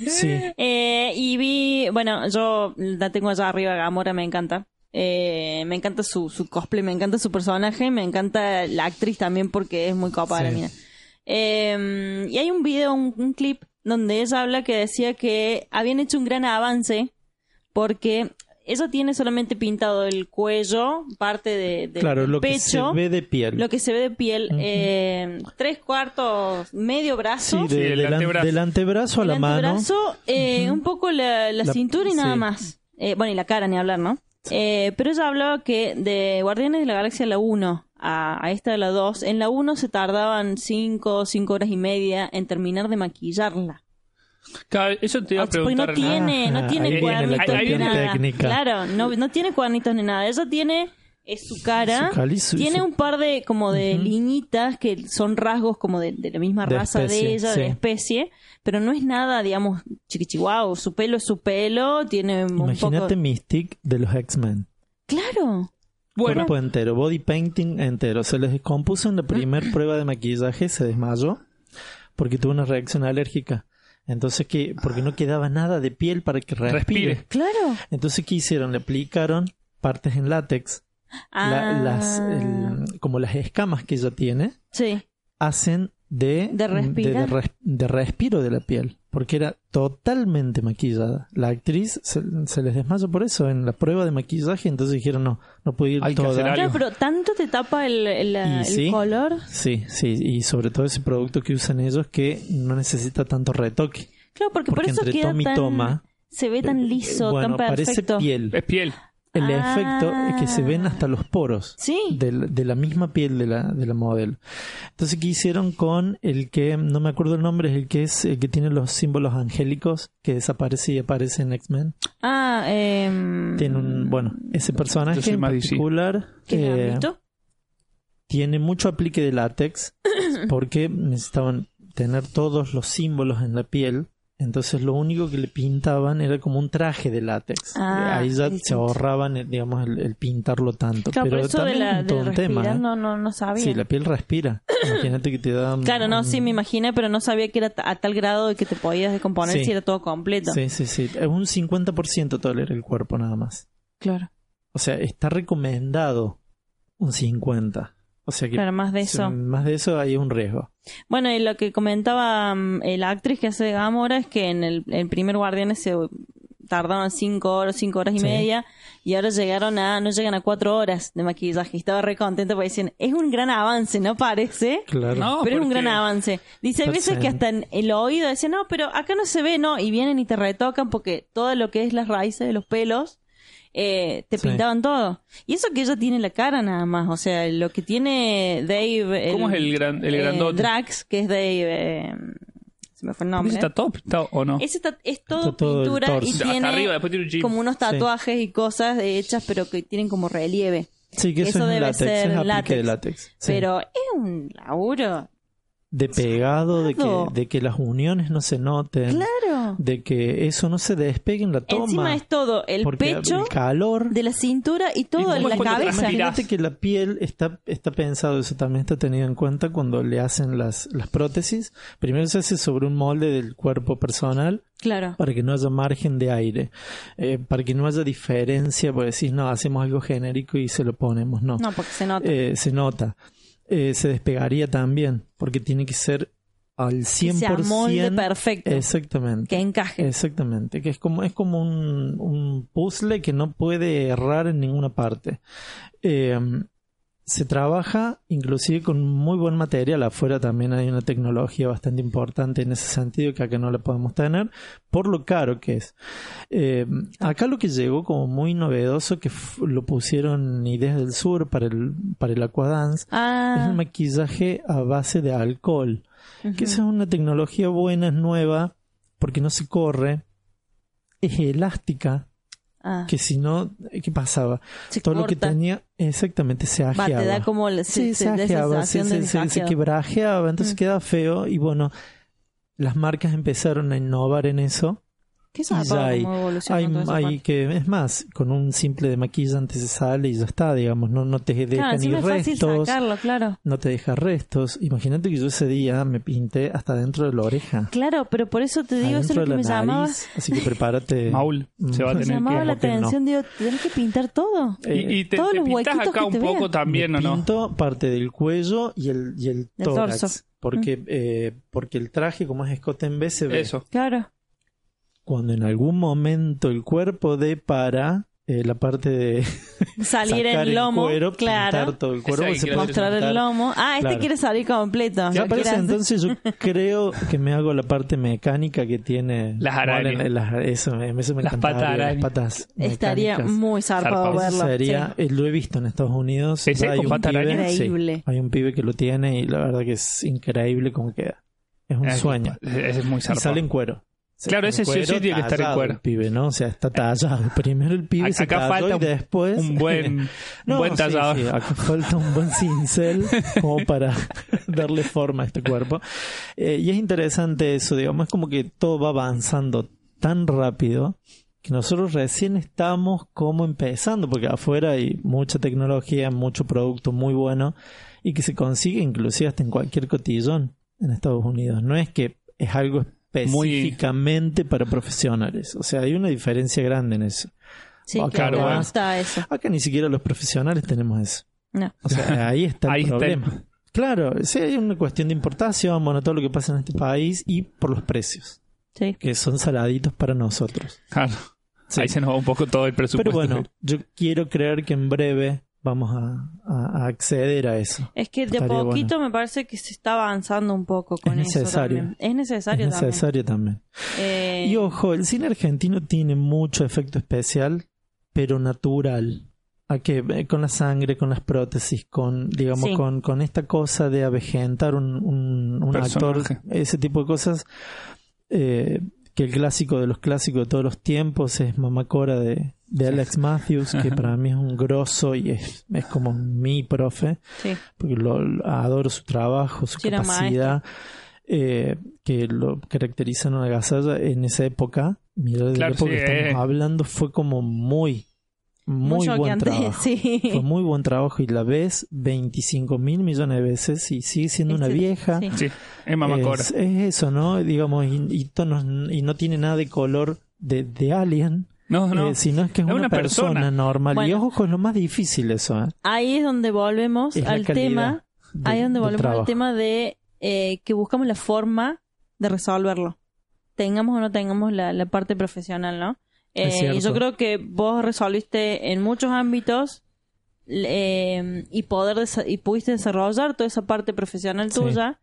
Sí. Eh, y vi, bueno, yo la tengo allá arriba, Gamora me encanta. Eh, me encanta su, su cosplay, me encanta su personaje, me encanta la actriz también porque es muy copada la Sí. mina. Eh, y hay un video, un, un clip, donde ella habla que decía que habían hecho un gran avance porque ella tiene solamente pintado el cuello, parte de, de- Claro, del lo que pecho, se ve de piel. lo que se ve de piel, eh, tres cuartos, medio brazo. Sí, de- Sí, el del, an- antebrazo. del antebrazo a la mano. eh, un poco la, la La- cintura y nada sí. más. Eh, bueno, y la cara, ni hablar, ¿no? Eh, pero ella hablaba que de Guardianes de la Galaxia la 1 a, a esta de la 2, en la 1 se tardaban 5, 5 horas y media en terminar de maquillarla. Claro, eso te iba a Porque no preguntar. tiene, no Ah, tiene ahí viene la cuernitos ni nada. técnica. Claro, no, no tiene cuernitos ni nada. Ella tiene es su cara. Su cali- su- tiene su- un par de como de Ujú. liñitas que son rasgos como de, de la misma De raza especie, de ella, de sí. la especie, pero no es nada, digamos, chiquichihuahua. Su pelo es su pelo, tiene un Imagínate poco... Mystic de los X-Men. Claro. Bueno, Cuerpo entero, body painting entero. Se les descompuso en la primer prueba de maquillaje, se desmayó porque tuvo una reacción alérgica. Entonces, ¿qué? Porque no quedaba nada de piel para que respire. Respire. Claro. Entonces, ¿qué hicieron? Le aplicaron partes en látex. La- Ah, las, el- como las escamas que ella tiene, Sí. hacen de, De de, res- de respiro de la piel. Porque era totalmente maquillada. La actriz se, se les desmayó por eso en la prueba de maquillaje. Entonces dijeron, no, no puede ir Hay que toda. hacer algo. Claro, pero tanto te tapa el, el- el sí. color. Sí, sí, y sobre todo ese producto que usan ellos que no necesita tanto retoque. Claro, porque, Porque por eso entre queda toma tan... se ve tan liso, bueno, tan parece perfecto. piel. es piel. El Ah. efecto es que se ven hasta los poros Sí. de, la misma piel de la, de la modelo. Entonces, ¿qué hicieron con el que, no me acuerdo el nombre, es el que es el que tiene los símbolos angélicos que desaparece y aparece en X-Men? Ah, eh... Tiene un, bueno, ese personaje en particular ¿Qué es eh, tiene mucho aplique de látex porque necesitaban tener todos los símbolos en la piel. Entonces lo único que le pintaban era como un traje de látex. Ah, Ahí ya se ahorraban, eh, digamos, el, el pintarlo tanto. Claro, Pero por eso de la todo de un tema. respirar ¿eh? no, no, no sabía. Sí, la piel respira. Imagínate que te da... un- Claro, no, un- sí, me imaginé, pero no sabía que era a tal grado de que te podías descomponer Sí. si era todo completo. Sí, sí, sí. Es un 50% tolera el cuerpo nada más. Claro, O sea, está recomendado un 50%. O sea que claro, más de eso. más de eso hay un riesgo. Bueno, y lo que comentaba mm, la actriz que hace Gamora es que en el, el primer Guardianes se tardaron cinco horas, cinco horas y Sí. media, y ahora llegaron a, no llegan a cuatro horas de maquillaje. Y estaba re contenta porque decían, es un gran avance, ¿no parece? Claro. No, Pero es un gran avance. Dice, hay veces que hasta en el oído decían, no, pero acá no se ve, no, y vienen y te retocan porque todo lo que es las raíces de los pelos, eh, te Sí. pintaban todo. Y eso que ella tiene la cara nada más, o sea, lo que tiene Dave... ¿Cómo es el gran- el eh, grandote? Drax, que es Dave... eh, se me fue el nombre. ¿Ese está todo pintado o no? Ese está- es todo Está todo pintura y tiene arriba, después tiene un jean. como unos tatuajes y cosas hechas, pero que tienen como relieve. Sí, que eso, Eso es debe látex, ser es látex. de látex. Sí. Pero es un laburo. de pegado, de que, de que las uniones no se noten, Claro. De que eso no se despegue en la toma. Encima es todo el pecho el calor. de la cintura y todo en es la cabeza. Imagínate que la piel está, está pensado, eso también está tenido en cuenta cuando le hacen las, las prótesis. Primero se hace sobre un molde del cuerpo personal Claro. para que no haya margen de aire, eh, para que no haya diferencia, porque decís, no, hacemos algo genérico y se lo ponemos, no. No, porque se nota. Eh, se nota. Eh, se despegaría también, porque tiene que ser al 100%. que perfecto. Exactamente. Que encaje. Exactamente, que es como, es como un, un puzzle que no puede errar en ninguna parte. Eh, se trabaja inclusive con muy buen material. Afuera también hay una tecnología bastante importante en ese sentido que acá no la podemos tener por lo caro que es. Eh, acá lo que llegó como muy novedoso que lo pusieron Ideas del Sur para el, para el Aquadance es Ah, el maquillaje a base de alcohol. Que esa es una tecnología buena, es nueva, porque no se corre, es elástica, ah, que si no, ¿qué pasaba? se Todo lo que tenía, exactamente, se Va, ajeaba. te da como la Sí, se se- ajeaba, se, se, se- se quebrajeaba, entonces Mm. quedaba feo y bueno, las marcas empezaron a innovar en eso. ¿Qué Y ya zarpado hay- Hay, hay que, es más, con un simple de maquillante se sale y ya está, digamos, no, no te deja Claro, ni restos, sacarlo, claro. no te deja restos. Imagínate que yo ese día me pinté hasta dentro de la oreja. Claro, pero por eso te digo, eso es lo que me la llamaba. nariz, así que prepárate. Maul se va a Me Me tener llamaba que... la ¿Cómo que no? atención, digo, tenés que pintar todo. Eh, Y, y te, todos te los pintas huequitos acá que un te poco vean. también, ¿o me no? pinto parte del cuello y el, y el El tórax. torso. Porque, eh, porque el traje, como es escote en B, se ve. Eso. Claro. Cuando en algún momento el cuerpo dé para eh, la parte de Salir sacar en lomo, cuero, claro. pintar todo el cuerpo. Se Mostrar el lomo. Ah, este Claro. quiere salir completo. Ya parece entonces yo creo que me hago la parte mecánica que tiene Las arañas. Las- eso, me- eso me Las patas las patas Estaría muy zarpado verlo. sería, sí. eh, lo he visto en Estados Unidos. ¿Ese Ya hay un pibe- sí, Increíble. hay un pibe que lo tiene y la verdad que es increíble cómo queda. Es un sueño. Ese es muy Y zarpado. sale en cuero. Sí, Claro, ese sí o sí cuero, tiene que estar en cuero. El pibe, ¿no? O sea, está tallado. Primero el pibe se Acá talló falta y un- después... un buen, un No, buen sí, tallador. sí, acá falta un buen cincel como para darle forma a este cuerpo. Eh, y es interesante eso, digamos, es como que todo va avanzando tan rápido que nosotros recién estamos como empezando, porque afuera hay mucha tecnología, mucho producto muy bueno y que se consigue inclusive hasta en cualquier cotillón en Estados Unidos. No es que es algo específicamente para profesionales, o sea, hay una diferencia grande en eso. Sí, Acá claro, no está eso. Acá ni siquiera los profesionales tenemos eso. No. O sea, ahí está el Ahí está el- problema. Claro, sí, hay una cuestión de importación, bueno, todo lo que pasa en este país y por los precios, Sí. que son saladitos para nosotros. Claro. Sí. Ahí se nos va un poco todo el presupuesto. Pero bueno, yo quiero creer que en breve vamos a, a- a acceder a eso. Es que de a Estaría poquito me parece que se está avanzando un poco con Es eso necesario. también. Es necesario, es necesario también. también. Eh, Y ojo, el cine argentino tiene mucho efecto especial, pero natural. ¿A qué? Eh, Con la sangre, con las prótesis, con, digamos, Sí. con, con esta cosa de avejentar un, un, un actor, ese tipo de cosas. eh, que el clásico de los clásicos de todos los tiempos es Mamacora de, de Alex Matthews, que para mí es un grosso y es, es como mi profe sí. porque lo, lo- adoro su trabajo, su Sí, capacidad, eh, que lo caracteriza en una gazalla en esa época. Mira, de Claro, la época sí, que estamos eh. hablando fue como muy, muy Mucho buen trabajo. sí. Fue muy buen trabajo y la ves 25 mil millones de veces y sigue siendo una vieja. sí. Sí, es mamacora. Es, es eso, ¿no? Digamos, y, y tonos- y no tiene nada de color de, de Alien, No, no. eh, sino es que es, Es una, una persona, persona. normal. Y ojo, es lo más difícil eso, ¿eh? Ahí es donde volvemos al tema. de- ahí es donde volvemos al tema de eh, que buscamos la forma de resolverlo. Tengamos o no tengamos la, la parte profesional, ¿no? Eh, y yo creo que vos resolviste en muchos ámbitos eh, y poder y pudiste desarrollar toda esa parte profesional Sí. tuya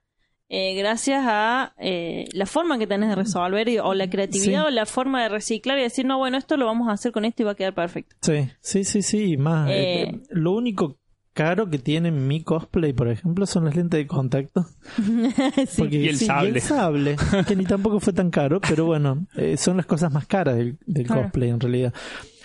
eh, gracias a eh, la forma que tenés de resolver y- o la creatividad Sí. o la forma de reciclar y decir no bueno esto lo vamos a hacer con esto y va a quedar perfecto Sí, sí, sí, sí. y Más, lo único caro que tiene mi cosplay, por ejemplo, son las lentes de contacto. Sí. Porque, Y el sí, sable. el sable, que ni tampoco fue tan caro, pero bueno, eh, son las cosas más caras del, del Claro. cosplay en realidad.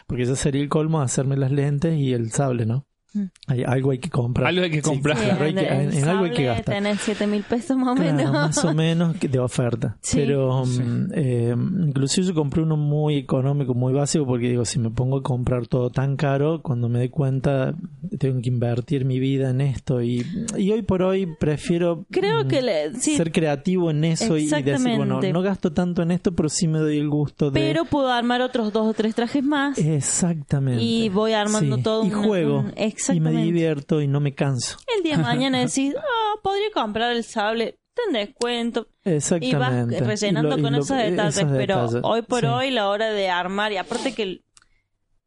Porque ya sería el colmo hacerme las lentes y el sable, ¿no? Mm. Hay, algo hay que comprar. Algo hay que Sí, comprar. claro, hay que- en, en algo hay que gastar. Tener 7 mil pesos más o Claro, menos. más o menos de oferta. Sí. Pero mm, eh, inclusive yo compré uno muy económico, muy básico, porque digo, si me pongo a comprar todo tan caro, cuando me doy cuenta tengo que invertir mi vida en esto y, y hoy por hoy prefiero Creo mm, que le- sí, ser creativo en eso y, y decir, bueno, no gasto tanto en esto, pero sí me doy el gusto de... pero puedo armar otros dos o tres trajes más. Exactamente. Y voy armando Sí. todo Y un- juego. un- y me divierto y no me canso. El día de mañana decís, ah, podría comprar el sable, ten descuento. Y vas Exactamente. rellenando Y lo- y con lo- esos detalles. esos pero detalles, hoy por sí. hoy, la hora de armar, y aparte que, el-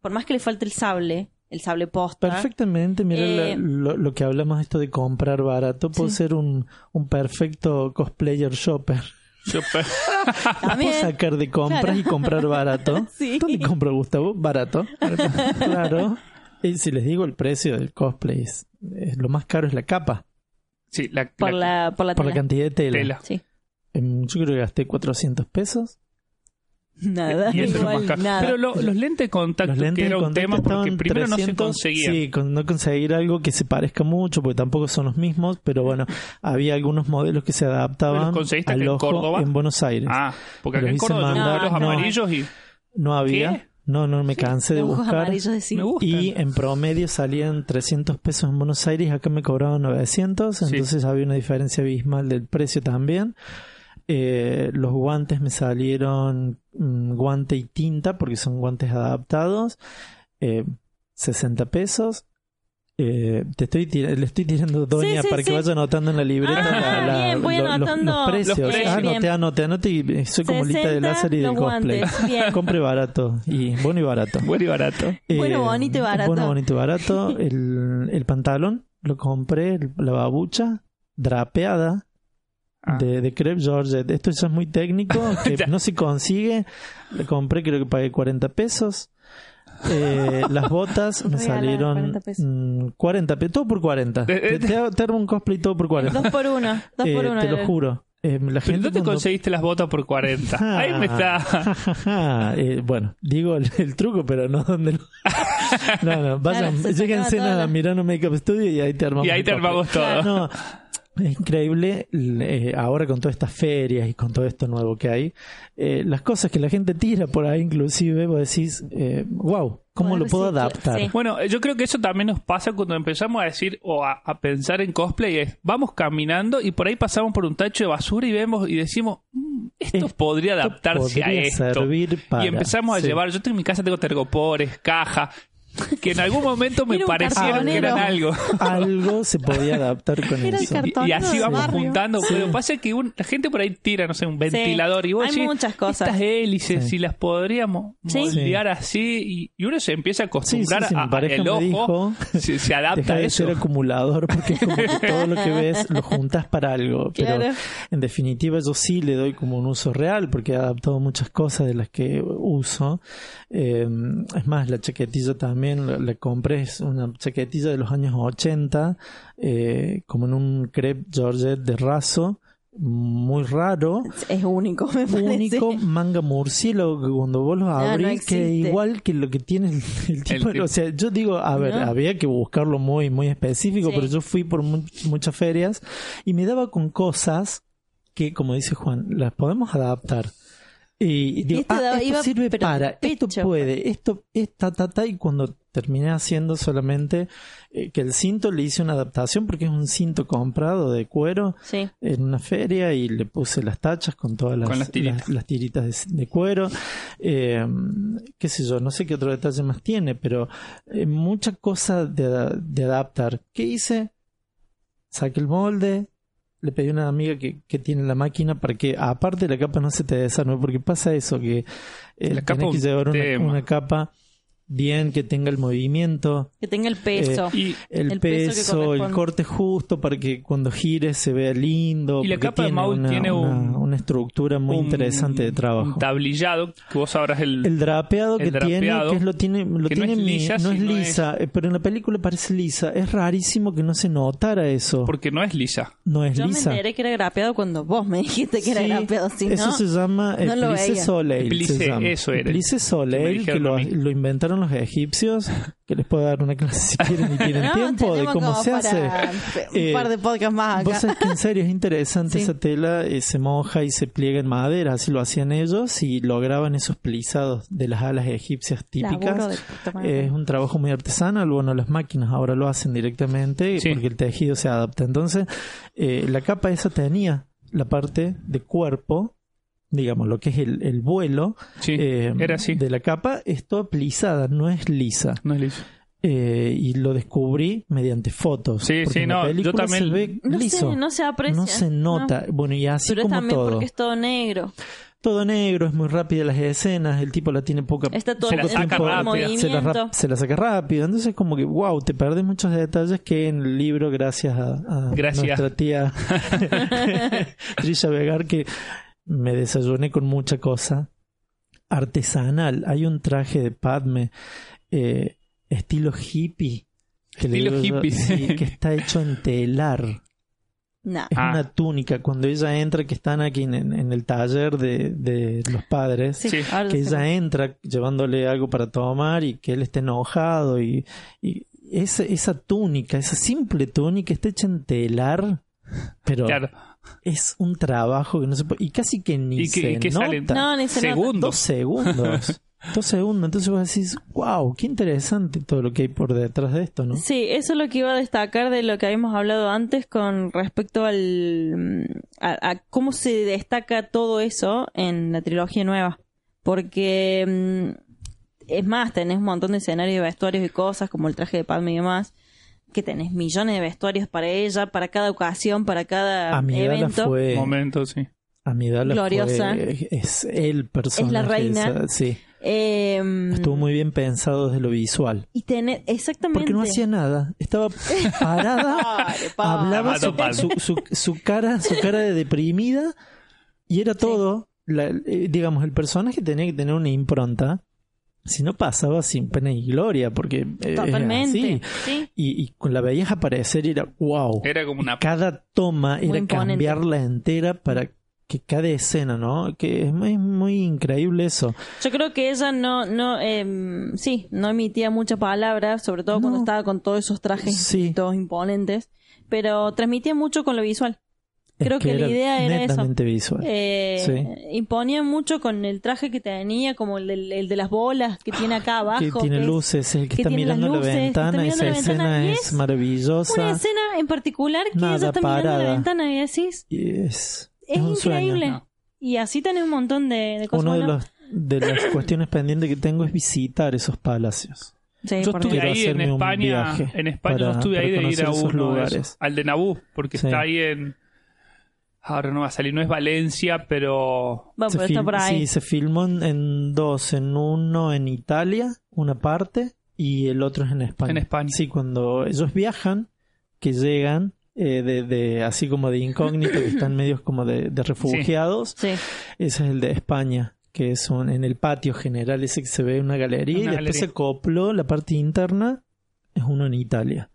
por más que le falte el sable, el sable posta. Perfectamente, mira Eh, la- lo, lo que hablamos esto de comprar barato, puedo Sí. ser un, un perfecto cosplayer shopper. También. Puedo sacar de compras Claro. y comprar barato. Sí. ¿Dónde compro, Gustavo? Barato. claro. Y si les digo el precio del cosplay, es, es- lo más caro es la capa, sí, la, por la- la, por la por la tela. cantidad de tela. tela. Sí. Em, Yo creo que gasté 400 pesos. Nada. Y eso igual, nada. Pero lo- los lentes de contacto, Los lentes que era un tema porque estaban primero no se 300, conseguía. Sí, con no conseguir algo que se parezca mucho, porque tampoco son los mismos, pero bueno, había algunos modelos que se adaptaban ¿Los conseguiste al en ojo Córdoba? en Buenos Aires. Ah, porque acá en los hice Córdoba mandar, busqué los no. amarillos y No había. ¿Qué? No, no me cansé de buscar. de. Y en promedio salían 300 pesos en Buenos Aires, acá me cobraban 900, Sí. entonces había una diferencia abismal del precio también. Eh, los guantes me salieron mm, guante y tinta, porque son guantes adaptados, eh, 60 pesos. Eh, te estoy le estoy tirando doña sí, para sí. que vaya anotando en la libreta Ah, la- la- bien, voy lo- los- anotando los, precios. los. Ah, anoté, anoté y eh, soy como Lita de 60 Lázaro y del cosplay. Compre barato y bueno y barato. bueno y barato. Bueno, Eh, bonito y barato. Bueno, bonito y barato. El, el pantalón lo compré, la babucha drapeada Ah. de, de Crepe Georgette. Esto ya es muy técnico, que no se consigue. Lo compré, creo que pagué 40 pesos. Eh, las botas me Regala, salieron 40 pesos. mm, 40 pesos, todo por 40. Eh, eh, Te, te hago- te armo un cosplay todo por 40. Dos por uno. Dos Eh, por uno. te lo era. juro. Eh, la Pero gente ¿dónde cuando- conseguiste las botas por 40? Ahí me está. Ah, eh, bueno, digo el, el truco, pero no donde lo... No, no, vayan, Claro, se lleguen sacaba toda la- a Mirano Makeup Studio y ahí te armamos. Y ahí el te cosplay. armamos todo. No, es increíble eh, ahora con todas estas ferias y con todo esto nuevo que hay. eh, las cosas que la gente tira por ahí, inclusive, vos decís, eh, wow, ¿cómo lo puedo adaptar? sí. Bueno, yo creo que eso también nos pasa cuando empezamos a decir o a, a pensar en cosplay. Es, vamos caminando y por ahí pasamos por un tacho de basura y vemos y decimos, "Mm, esto Esto podría adaptarse a esto. servir para- y empezamos a sí. llevar, yo en mi casa tengo tergopores, cajas, que en algún momento me parecieron que eran algo. Algo se podía adaptar con Era el eso. Y, y así vamos barrio. juntando. Pero pasa que un- la gente por ahí tira, no sé, un ventilador. Y vos hay decís, muchas cosas. Estas hélices, Sí. si las podríamos Sí. moldear así. Y, y uno se empieza a Sí, sí, acostumbrar sí, mi a, el ojo. dijo, se, se adapta Deja a de eso. ser acumulador porque es como que todo lo que ves lo juntas para algo. Pero Claro. en definitiva yo sí le doy como un uso real porque he adaptado muchas cosas de las que uso. Eh, es más, la chaquetilla también la compré, una chaquetilla de los años 80, eh, como en un crepe Georgette de raso, muy raro. Es único, me parece. Único manga murciélago que cuando vos lo no abrís que igual que lo que tiene el, el tipo. o sea, yo digo, a ver, ¿No? había que buscarlo muy, muy específico, Sí. pero yo fui por mu- muchas ferias y me daba con cosas que, como dice Juan, las podemos adaptar. Y, y digo, esto ah, daba- esto iba, sirve pero para, esto puede, esto es ta, ta, ta, y cuando terminé haciendo solamente eh, que el cinto le hice una adaptación porque es un cinto comprado de cuero Sí. en una feria y le puse las tachas con todas las, Con las tiritas. las- las tiritas de, de cuero. Eh, qué sé yo, no sé qué otro detalle más tiene, pero eh, mucha cosa de, de adaptar. ¿Qué hice? Saqué el molde, le pedí a una amiga que, que tiene la máquina para que aparte la capa no se te desarme, porque pasa eso, que eh, La capa tenés que llevar una capa bien, que tenga el movimiento, Que tenga el peso. Y, el, El peso peso, el corte justo para que cuando gire se vea lindo. Y la capa de Maul una, tiene una- un- una estructura muy un- interesante de trabajo. Un tablillado, que vos sabrás el... El drapeado el que tiene, que es lo tiene, lo que no es mi- lisa, no es lisa, eh, pero en la película parece lisa. Es rarísimo que no se notara eso. Porque no es lisa. no es Yo lisa. me enteré que era grapeado cuando vos me dijiste que era Sí, grapeado. Si eso no, se llama eh, no. Soleil. Llama. eso era. Me Soleil, que lo, lo inventaron los egipcios, que les puedo dar una clase si quieren y tienen No, tiempo de cómo se para hace. Un Eh, par de podcasts más Vos acá. sabés que en serio es interesante Sí. esa tela, eh, se moja y se pliega en madera, así lo hacían ellos y lograban esos plisados de las alas egipcias típicas. Es un trabajo muy artesanal, bueno, las máquinas ahora lo hacen directamente Sí. porque el tejido se adapta. Entonces, eh, la capa esa tenía la parte de cuerpo, digamos, lo que es el, el vuelo Sí, eh, era así. de la capa, es toda plisada, no es lisa. No es lisa. Eh, y lo descubrí mediante fotos. Sí, porque sí, no, yo película también- se ve no liso. sé, no se aprecia. No se nota. Bueno, y así Pero es como también todo. porque es todo negro. todo negro, es muy rápida las escenas, el tipo la tiene poca Está todo Se la el saca rápido. se la, se saca rápido. Entonces, como que, wow, te perdés muchos detalles que en el libro, gracias a, a Gracias. nuestra tía Trisha Vegar, que me desayuné con mucha cosa artesanal. Hay un traje de Padme eh, estilo hippie. Que le Estilo yo, hippie. sí, que está hecho en telar. Nah. Es Ah. una túnica. Cuando ella entra, que están aquí en, en el taller de, de los padres, Sí, Sí. ahora que sé. ella entra llevándole algo para tomar y que él esté enojado y, y esa, esa túnica, esa simple túnica está hecha en telar, pero Claro. Es un trabajo que no se puede, y casi que ni Y que- se y que nota. salen No, ni se nota. Dos Segundos. segundos. Dos segundos. Entonces vos decís, wow, qué interesante todo lo que hay por detrás de esto, ¿no? Sí, eso es lo que iba a destacar de lo que habíamos hablado antes con respecto al a, a cómo se destaca todo eso en la trilogía nueva. Porque mm, es más, tenés un montón de escenarios de vestuarios y cosas, como el traje de Padme y demás, que tenés millones de vestuarios para ella, para cada ocasión, para cada evento. fue. Momento, sí. Amidala Gloriosa. fue- es el personaje. reina. esa- sí. Em, Estuvo muy bien pensado desde lo visual. y tenés, exactamente. Porque no hacía nada. Estaba parada, Pare, pare. hablaba su, Palma. su, su- su cara, su cara de deprimida y era todo. La- eh, digamos, el personaje tenía que tener una impronta. Si no pasaba sin pena y gloria, porque eh, Totalmente. así. Sí. Y, y con la veías aparecer y era wow. Era como una. Cada toma Muy era imponente. cambiarla entera para que cada escena, ¿no? Que es muy, muy increíble eso. Yo creo que ella no, no, em, sí, no emitía mucha palabra, sobre todo cuando estaba con todos esos trajes Sí. todos imponentes, pero transmitía mucho con lo visual. Creo que la idea era eso. netamente visual. Eh, Sí. Imponía mucho con el traje que tenía, como el, del- el de las bolas que tiene acá abajo. que tiene que es luces, el que, que está tiene las mirando luces, la ventana, mirando esa la ventana, escena y es es maravillosa. Una escena en particular que Nada ella está mirando parada. la ventana y decís, es, es, un sueño. increíble. No. Y así tenés un montón de, de cosas. Uno de, los, de las cuestiones pendientes que tengo es visitar esos palacios. Sí, Yo estuve ahí en España. En España no estuve ahí de ir a uno de lugares. esos, al de Nabú, porque Sí. está ahí en. Ahora no va a salir, no es Valencia, pero. Bueno, Se pero está por ahí. Sí, se filmó en, en dos, en uno en Italia, una parte, y el otro es en España. En España. Sí, cuando ellos viajan, que llegan, eh, de, de- así como de incógnito, que están medios como de, de refugiados, Sí. ese es el de España, que es un- en el patio general, ese que se ve en una galería, Una y después galería. se acopló la parte interna, es uno en Italia,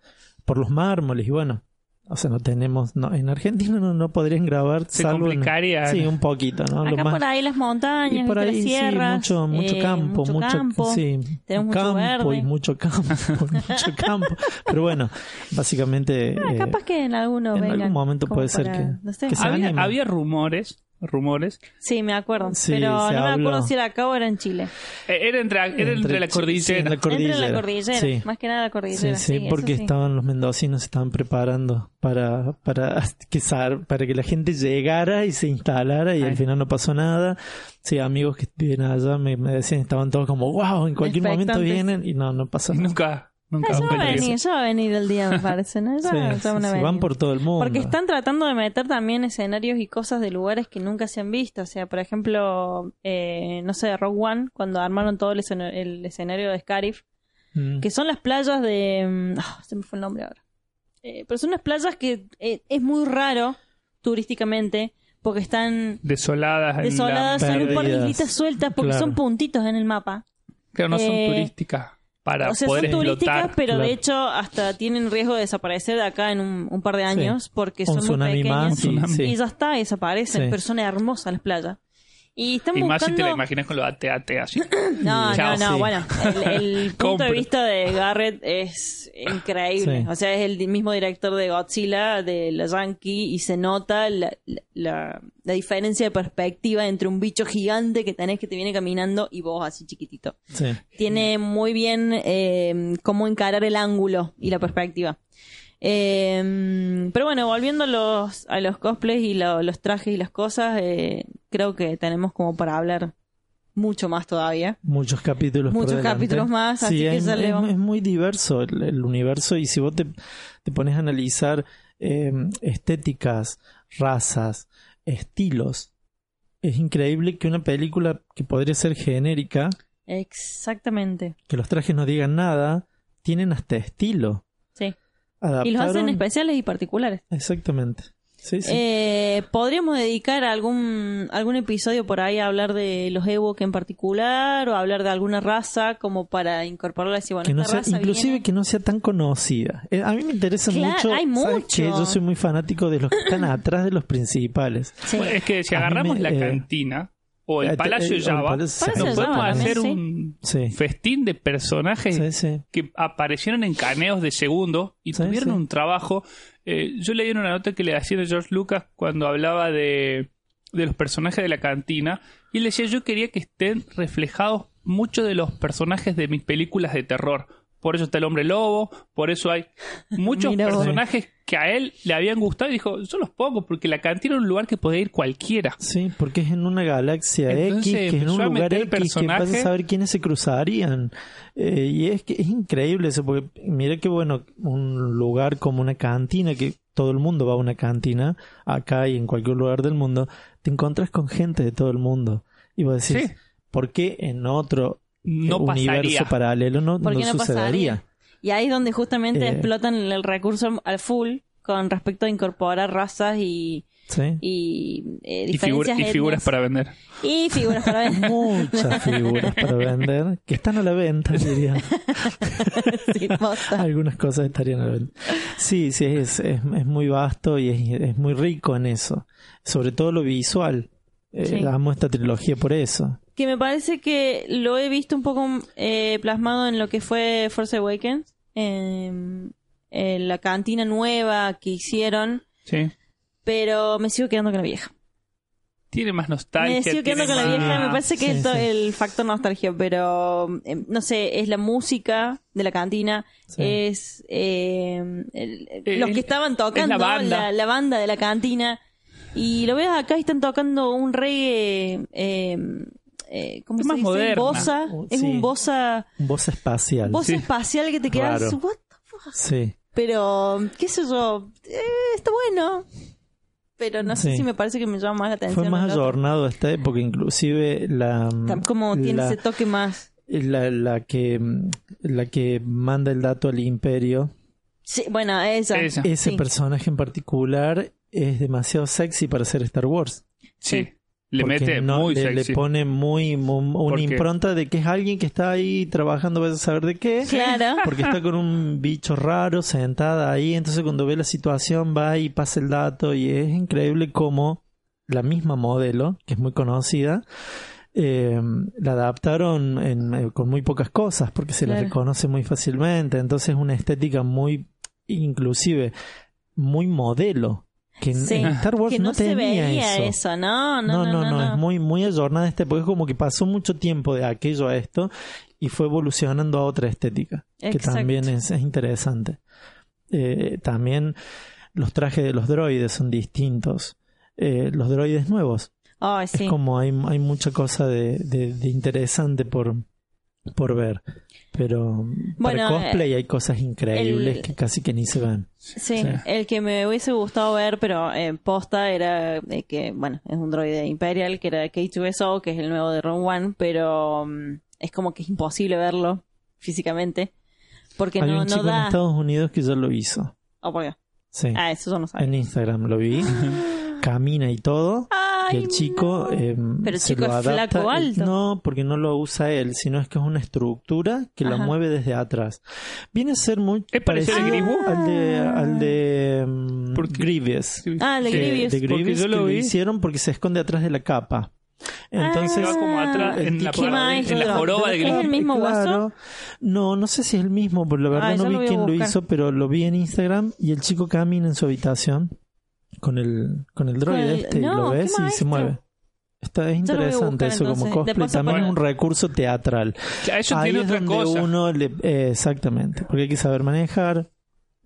por los mármoles, y bueno. O sea, no tenemos, no, en Argentina no, no podrían grabar, Se salvo en- complicaría. sí, un poquito, ¿no? Lo Acá más- por ahí las montañas, y por ahí las sierras, sí, mucho, mucho eh, campo, mucho, mucho, campo. sí, tenemos mucho campo verde. y mucho campo, mucho campo. Pero bueno, básicamente Ah, eh, capaz que en alguno en vengan algún momento puede ser para- que- no sé. que se había, había rumores. Rumores. Sí, me acuerdo. Sí, pero no me habló. acuerdo si era acá o era en Chile. Eh, Era entre, era entre, la sí, cordillera. en la cordillera. Entre la cordillera, Sí. más que nada la Sí, cordillera. sí, porque sí. estaban los mendocinos estaban preparando para para que para que la gente llegara y se instalara y Ay. al final no pasó nada. Sí, amigos que viven allá me, me decían estaban todos como wow, en cualquier momento vienen y no no pasó nada. Nunca, nunca. Ya va a venir, va a venir el día, me parece, ¿no? Ya, Sí, ya sí, sí, van por todo el mundo. Porque están tratando de meter también escenarios y cosas de lugares que nunca se han visto. O sea, por ejemplo, eh, no sé, Rogue One, cuando armaron todo el, escena- el escenario de Scarif, Mm. que son las playas de... mm, ah, se me fue el nombre ahora. Eh, pero son unas playas que eh, es muy raro turísticamente porque están Desoladas. en desoladas, son un par de islitas sueltas porque Claro. son puntitos en el mapa. Claro, no son turísticas. Para o sea, poder son turísticas, explotar. pero claro. de hecho hasta tienen riesgo de desaparecer de acá en un, un par de Sí. años porque un son muy pequeñas. más y, sí. y ya está, desaparecen, Sí. pero son hermosas las playas. Y están Y más si te buscando... la imaginas con los AT-AT así. No, Chao, no, no, sí. bueno, el, el punto de vista de Garrett es increíble. Sí. O sea, es el mismo director de Godzilla, de la Yankee, y se nota la, la, la- la diferencia de perspectiva entre un bicho gigante que tenés que te viene caminando y vos así chiquitito. Sí. Tiene muy bien eh, cómo encarar el ángulo y la perspectiva. Eh, pero bueno, volviendo a los, a los cosplays y lo- los trajes y las cosas, eh, creo que tenemos como para hablar mucho más todavía. Muchos capítulos. Muchos capítulos más, así Sí, que es, es- muy diverso el, el universo y si vos te, te pones a analizar eh, estéticas, razas, estilos, es increíble que una película que podría ser genérica, Exactamente. que los trajes no digan nada, tienen hasta estilo. Sí. Y Adaptaron... los hacen especiales y particulares. Exactamente. Sí, sí. Eh, Podríamos dedicar algún, algún episodio por ahí a hablar de los Ewok en particular o hablar de alguna raza como para incorporarla y decir, bueno, que no esta sea, raza inclusive viene- que no sea tan conocida. Eh, a mí me interesa Claro, mucho. hay ¿sabes mucho. qué? Yo soy muy fanático de los que están atrás de los principales. Sí. Bueno, es que si agarramos me- la eh, cantina o eh, el Palacio eh, de o el Java, Palacio- Palacio nos de podemos Java hacer un Sí. festín de personajes Sí, sí. que aparecieron en caneos de segundo y Sí, tuvieron sí. un trabajo. Eh, yo leí en una nota que le hacían a George Lucas cuando hablaba de, de los personajes de la cantina y él decía yo quería que estén reflejados muchos de los personajes de mis películas de terror. Por eso está el hombre lobo, por eso hay muchos personajes que a él le habían gustado y dijo, yo los pongo porque la cantina era un lugar que podía ir cualquiera. Sí, porque es en una galaxia Entonces, X, que es en un lugar X, que personajes. vas a saber quiénes se cruzarían. Eh, y es que es increíble eso, porque mira que bueno, un lugar como una cantina, que todo el mundo va a una cantina, acá y en cualquier lugar del mundo, te encuentras con gente de todo el mundo. Y vos decís, Sí. ¿por qué en otro No universo pasaría. paralelo no, ¿Por no sucedería? pasaría? Y ahí es donde justamente Eh. explotan el recurso al full con respecto a incorporar razas y, Sí. y eh, Y, figu- diferencias y figuras para vender. Y figuras para ver. Muchas figuras para vender que están a la venta, diría. Sí. Algunas cosas estarían a la venta. Sí, sí, es, es, es muy vasto y es, es muy rico en eso. Sobre todo lo visual. Eh, Sí. Amo esta trilogía por eso. Que me parece que lo he visto un poco eh, plasmado en lo que fue Force Awakens. En, en la cantina nueva que hicieron. Sí. Pero me sigo quedando con la vieja. Tiene más nostalgia. Me sigo quedando con la vieja. Me parece que Sí, es to- sí. el factor nostalgia. Pero eh, no sé, es la música de la cantina. Sí. Es eh, el- Eh, los que estaban es tocando. la banda. La, la banda de la cantina. Y lo veo acá y están tocando un reggae. Eh, eh, ¿Cómo Es se más dice? moderna. Bossa. Uh, Es sí. un bossa. Un voz espacial. Sí. espacial que te quedas. What the fuck? Sí. Pero, qué sé yo. eh, está bueno. Pero no sé Sí. si me parece que me llama más la atención. Fue más adornado esta época, inclusive la... Como tiene la, ese toque más. la, la que la que manda el dato al imperio Sí, bueno, esa. Esa. ese Sí. personaje en particular es demasiado sexy para ser Star Wars Sí. Le Porque mete no- muy le, pone muy, muy- una Porque- impronta de que es alguien que está ahí trabajando, vas a saber de qué. Claro. Porque está con un bicho raro sentada ahí, entonces cuando ve la situación va y pasa el dato y es increíble cómo la misma modelo, que es muy conocida, eh, la adaptaron en- eh, con muy pocas cosas porque se la Claro. reconoce muy fácilmente, entonces es una estética muy, inclusive, muy modelo. Que en, Sí. en Star Wars que no, se tenía veía eso. eso. No, no, No, no, no. es muy, muy ayornada este, porque es como que pasó mucho tiempo de aquello a esto y fue evolucionando a otra estética, que también es, es interesante. Eh, también los trajes de los droides son distintos. Eh, los droides nuevos. Sí. Es como hay, hay mucha cosa de, de- de interesante por, por ver. Pero Bueno, para cosplay hay cosas increíbles el- que casi que ni se ven. Sí, el que me hubiese gustado ver, pero en posta era eh, que, bueno, es un droide Imperial, que era K2SO, que es el nuevo de Rogue One, pero mm, es como que es imposible verlo físicamente, porque hay no, un no chico en da... Estados Unidos que ya lo hizo. Oh, por Dios. Sí. Ah, eso yo no sabía. En Instagram lo vi. Camina y todo. Ay, y el chico. no. eh, Pero el se chico lo es adapta- flaco, alto. No, porque no lo usa él, sino es que es una estructura que la mueve desde atrás. Viene a ser muy ¿Es parecido parecido al Grievous? al de, al de ¿Por qué? Grievous. Ah, de Que- Grievous. de Grievous Porque yo que lo lo vi. hicieron porque se esconde atrás de la capa. Entonces, va como atrás en la, en joroba de ¿Es Grievous. el mismo Claro. No, no sé si es el mismo, pero la verdad Ah, no vi quién lo hizo, pero lo vi en Instagram y el chico camina en su habitación con el, con el droide el- este y lo ves y se mueve. Está, es Yo interesante buscar, eso como entonces. Cosplay. También es un recurso teatral. Eso Ahí tiene es otra donde cosa. uno le... eh, exactamente, porque hay que saber manejar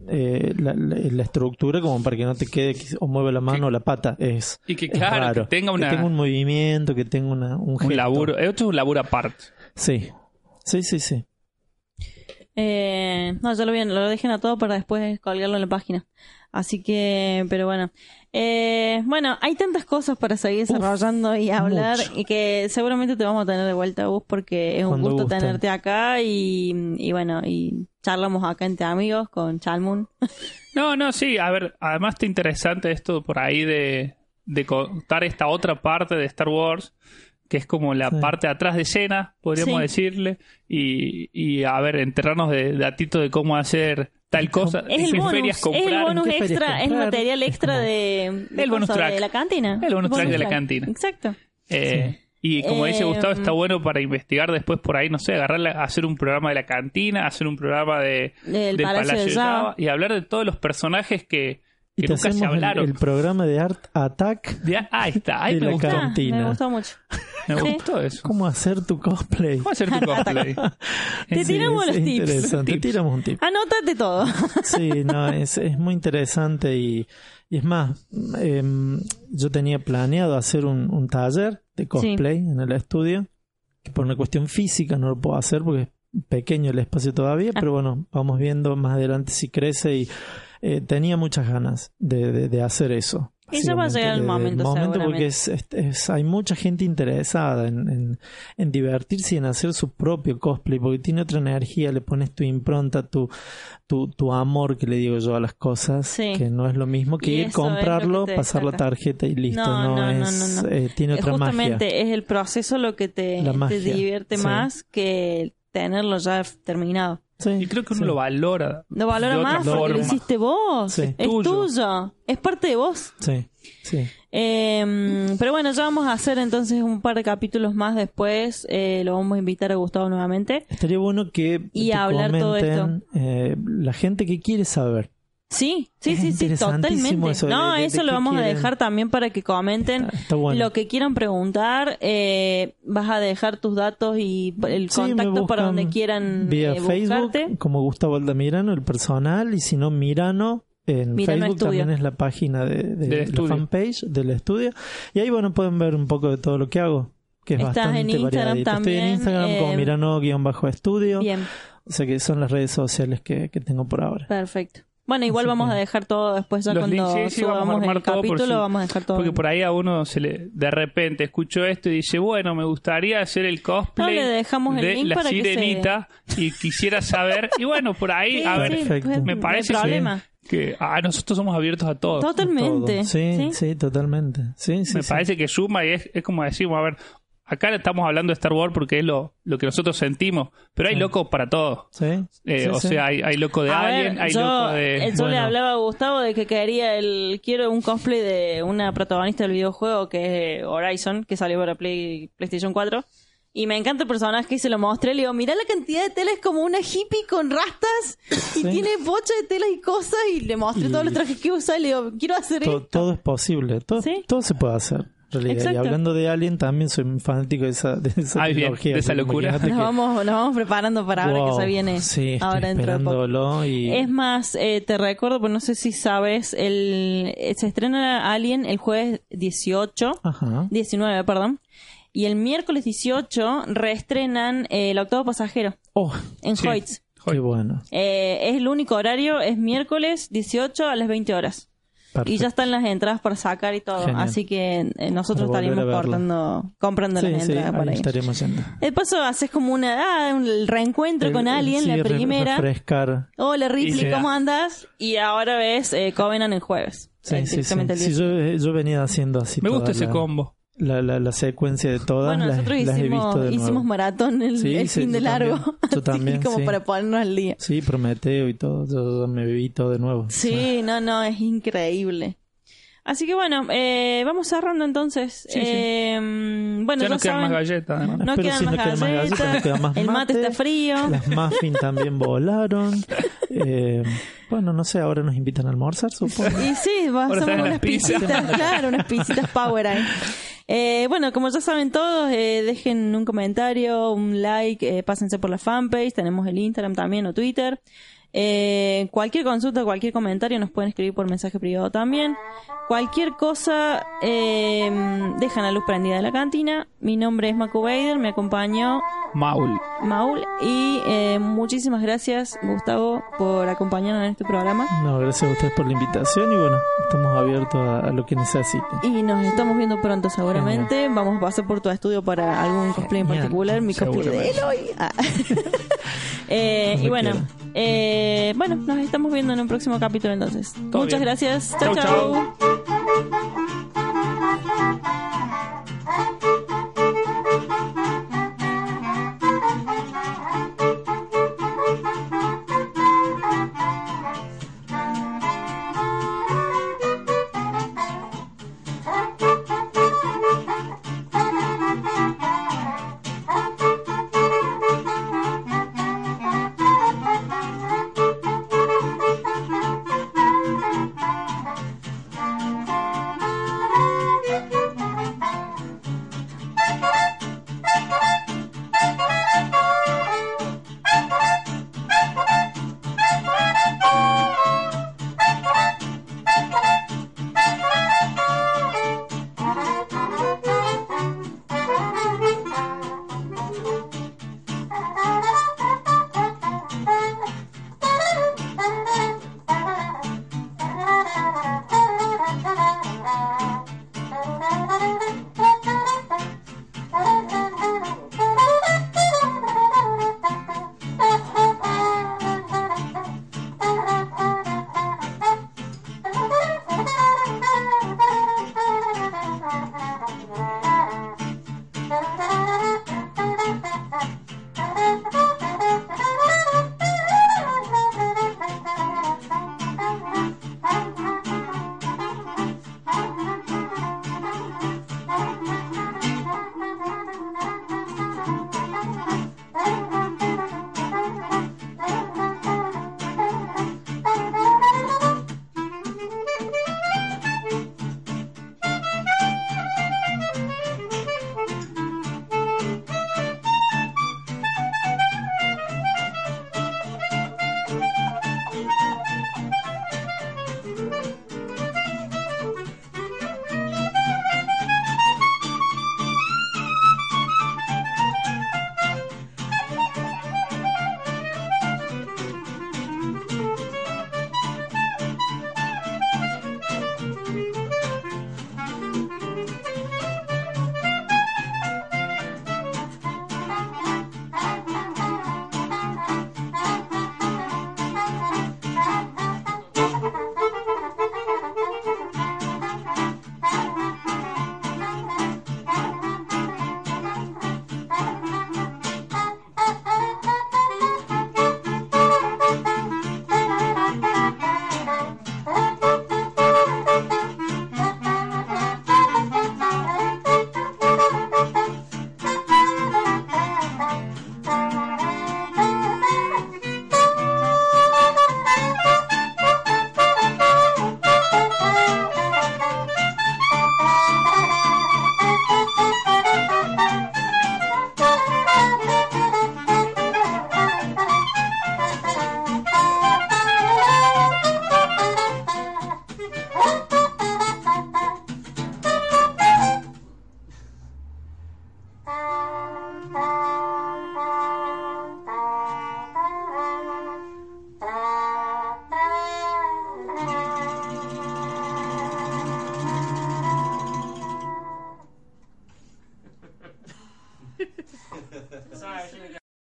eh, la, la- la estructura como para que no te quede que o mueve la mano o la pata. Es, Y que es claro, raro. que tenga una, que tenga un movimiento, que tenga una, un, un gesto. laburo. Esto es un laburo aparte. Sí, sí, sí, sí. Eh, no, ya lo, vi, lo dejen a todo para después colgarlo en la página. Así que, pero bueno. Eh, bueno, hay tantas cosas para seguir desarrollando y hablar mucho. y que seguramente te vamos a tener de vuelta, Bus, porque es un Cuando gusto gusten. tenerte acá y, y bueno, y charlamos acá entre amigos con Chalmun. No, no, sí, a ver, además está interesante esto por ahí de, de contar esta otra parte de Star Wars, que es como la Sí. parte de atrás de escena, podríamos Sí. decirle, y, y a ver, enterrarnos de datito de cómo hacer tal cosa, Es el bonus, ferias es el comprar. bonus ¿En qué ferias extra, es material extra de, de El bonus track. de la cantina. El bonus track de la cantina. Exacto. Eh, Y como dice Eh, Gustavo, está bueno para investigar después por ahí, no sé, agarrarla, hacer un programa de la cantina, hacer un programa de, Del del Palacio de Java. y hablar de todos los personajes que, Y que te nunca se hacemos el, hablaron. el programa de Art Attack. De- ah, ahí está, ahí de me la gustó, Ah, me gustó mucho. me Sí. gustó eso. ¿Cómo hacer tu cosplay? ¿Cómo hacer tu cosplay? Te Sí, tiramos es los tips. interesante. Tips. Tiramos un tip. Anótate todo. Sí, no, es, es muy interesante y, y es más, em, yo tenía planeado hacer un, un taller de cosplay en el estudio, que por una cuestión física no lo puedo hacer porque es pequeño el espacio todavía, Ah. pero bueno, vamos viendo más adelante si crece y eh, tenía muchas ganas de, de- de hacer eso. Y ya va a llegar el de- momento, porque es, es- es- hay mucha gente interesada en, en, en divertirse y en hacer su propio cosplay, porque tiene otra energía, le pones tu impronta, tu, tu, tu amor, que le digo yo a las cosas, Sí. que no es lo mismo que Y ir, comprarlo, que pasar la tarjeta y listo. No, No, no, es, no, eh, tiene otra Justamente magia. es el proceso lo que te, divierte sí. más que tenerlo ya terminado. Sí, Y creo que uno sí. lo valora. Lo valora más porque lo forma. hiciste vos. Sí. Es Tuyo. tuyo. Es parte de vos. Sí, sí. Eh, pero bueno, ya vamos a hacer entonces un par de capítulos más después. Eh, lo vamos a invitar a Gustavo nuevamente. Estaría bueno que Y te hablar todo comenten eh, la gente que quiere saber. Sí, sí, Es sí, sí, totalmente. eso de- no, de- de eso lo vamos a dejar también para que comenten Está bueno. lo que quieran preguntar. Eh, vas a dejar tus datos y el Sí, contacto para donde quieran vía eh, Facebook buscarte. como Gustavo Aldamirano, el personal, y si no Mirano en Mirano Facebook Estudio. también es la página de, la fanpage del estudio. Y ahí bueno pueden ver un poco de todo lo que hago, que es Estás bastante en Instagram variadito. Estoy en también, Instagram como eh, Mirano-estudio. Bien, O sea que son las redes sociales que, que tengo por ahora. perfecto. Bueno, igual Así vamos que- a dejar todo después ya Los cuando links, sí, sí, vamos a el todo por capítulo, si- vamos a dejar todo. Porque por ahí a uno se le de repente escucho esto y dice, bueno, me gustaría hacer el cosplay No, le dejamos el de link la para que se- sirenita y quisiera saber. Y bueno, por ahí, Sí, a ver, sí, Perfecto. pues, me no parece hay problema. que ah, nosotros somos abiertos a todo. Totalmente. Todo. Sí, ¿sí? sí, totalmente. Sí, sí, me sí. parece que suma y es, es como decimos, a ver, acá estamos hablando de Star Wars porque es lo, lo que nosotros sentimos, pero hay Sí. locos para todo. Sí, Eh, sí, o sí. sea, hay, hay loco de A Alien, ver, hay yo, loco de... yo le bueno. hablaba a Gustavo de que quería el quiero un cosplay de una protagonista del videojuego que es Horizon, que salió para Play, PlayStation 4. Y me encanta el personaje y se lo mostré. Le digo, mirá la cantidad de tela, es como una hippie con rastas y Sí. tiene bocha de tela y cosas. Y le mostré Y- todos los trajes que usa y le digo, quiero hacer To- esto. todo es posible, todo, Sí. todo se puede hacer. En realidad. Exacto. Y hablando de Alien, también soy un fanático de esa, de esa Ay, bien, trilogía, de esa locura. Nos que- vamos, nos vamos preparando para ahora Wow, que se viene. Sí, estoy ahora dentro de poco. esperándolo y Es más, eh, te recuerdo, pero no sé si sabes, el, eh, se estrena Alien el jueves 18, Ajá. 19, perdón, y el miércoles 18 reestrenan eh, El octavo pasajero Oh, en Sí. Hoyts. qué bueno. Eh, es el único horario, es miércoles 18 a las 20 horas. Y ya están las entradas para sacar y todo. Genial. Así que eh, nosotros verlo. cortando, comprando Sí, las sí, entradas por ahí ahí. estaremos yendo. De paso, haces como una, ah, un reencuentro con Eh, alguien, sí, la primera. refrescar. Hola Ripley. ¿cómo andas? Y ahora ves eh, Covenant el jueves. Sí, sí, sí. directamente el Sí, 18. yo, yo venía haciendo así Me gusta ese la, combo. La, la, la secuencia de todas. Bueno, las, nosotros las he hicimos, visto de nuevo. hicimos maratón el, Sí, el sí, fin de yo largo. también. Yo Así también, como sí. para ponernos al día. Sí, Prometeo y todo. Yo, yo me viví todo de nuevo. Sí, no, no, es increíble. Así que bueno, eh, vamos cerrando entonces. Sí, sí. Eh, bueno, ya no ya quedan más saben, galletas. además. no Pero quedan si más no quedan más galletas, galletas, no queda más el mate está frío. Las muffins también volaron. Eh, bueno, no sé, ahora nos invitan a almorzar, supongo. Y sí, va, traen unas las pizzas. pisitas, claro, unas pisitas power ahí. Eh, bueno, como ya saben todos, eh, dejen un comentario, un like, eh, pásense por la fanpage, tenemos el Instagram también o Twitter. Eh, cualquier consulta, cualquier comentario nos pueden escribir por mensaje privado también. Cualquier cosa, eh, dejan la luz prendida de la cantina. Mi nombre es Macu Bader, me acompañó Maul. Maul y eh, muchísimas gracias Gustavo por acompañarnos en este programa. No, gracias a ustedes por la invitación y bueno, estamos abiertos a, a lo que necesiten. Y nos estamos viendo pronto seguramente. Vamos a pasar por tu estudio para algún cosplay en particular, mi cosplay de. Eloy. Ah. Eh, y bueno. Eh, bueno, nos estamos viendo en un próximo capítulo entonces. Todo Muchas gracias. Chao, chao.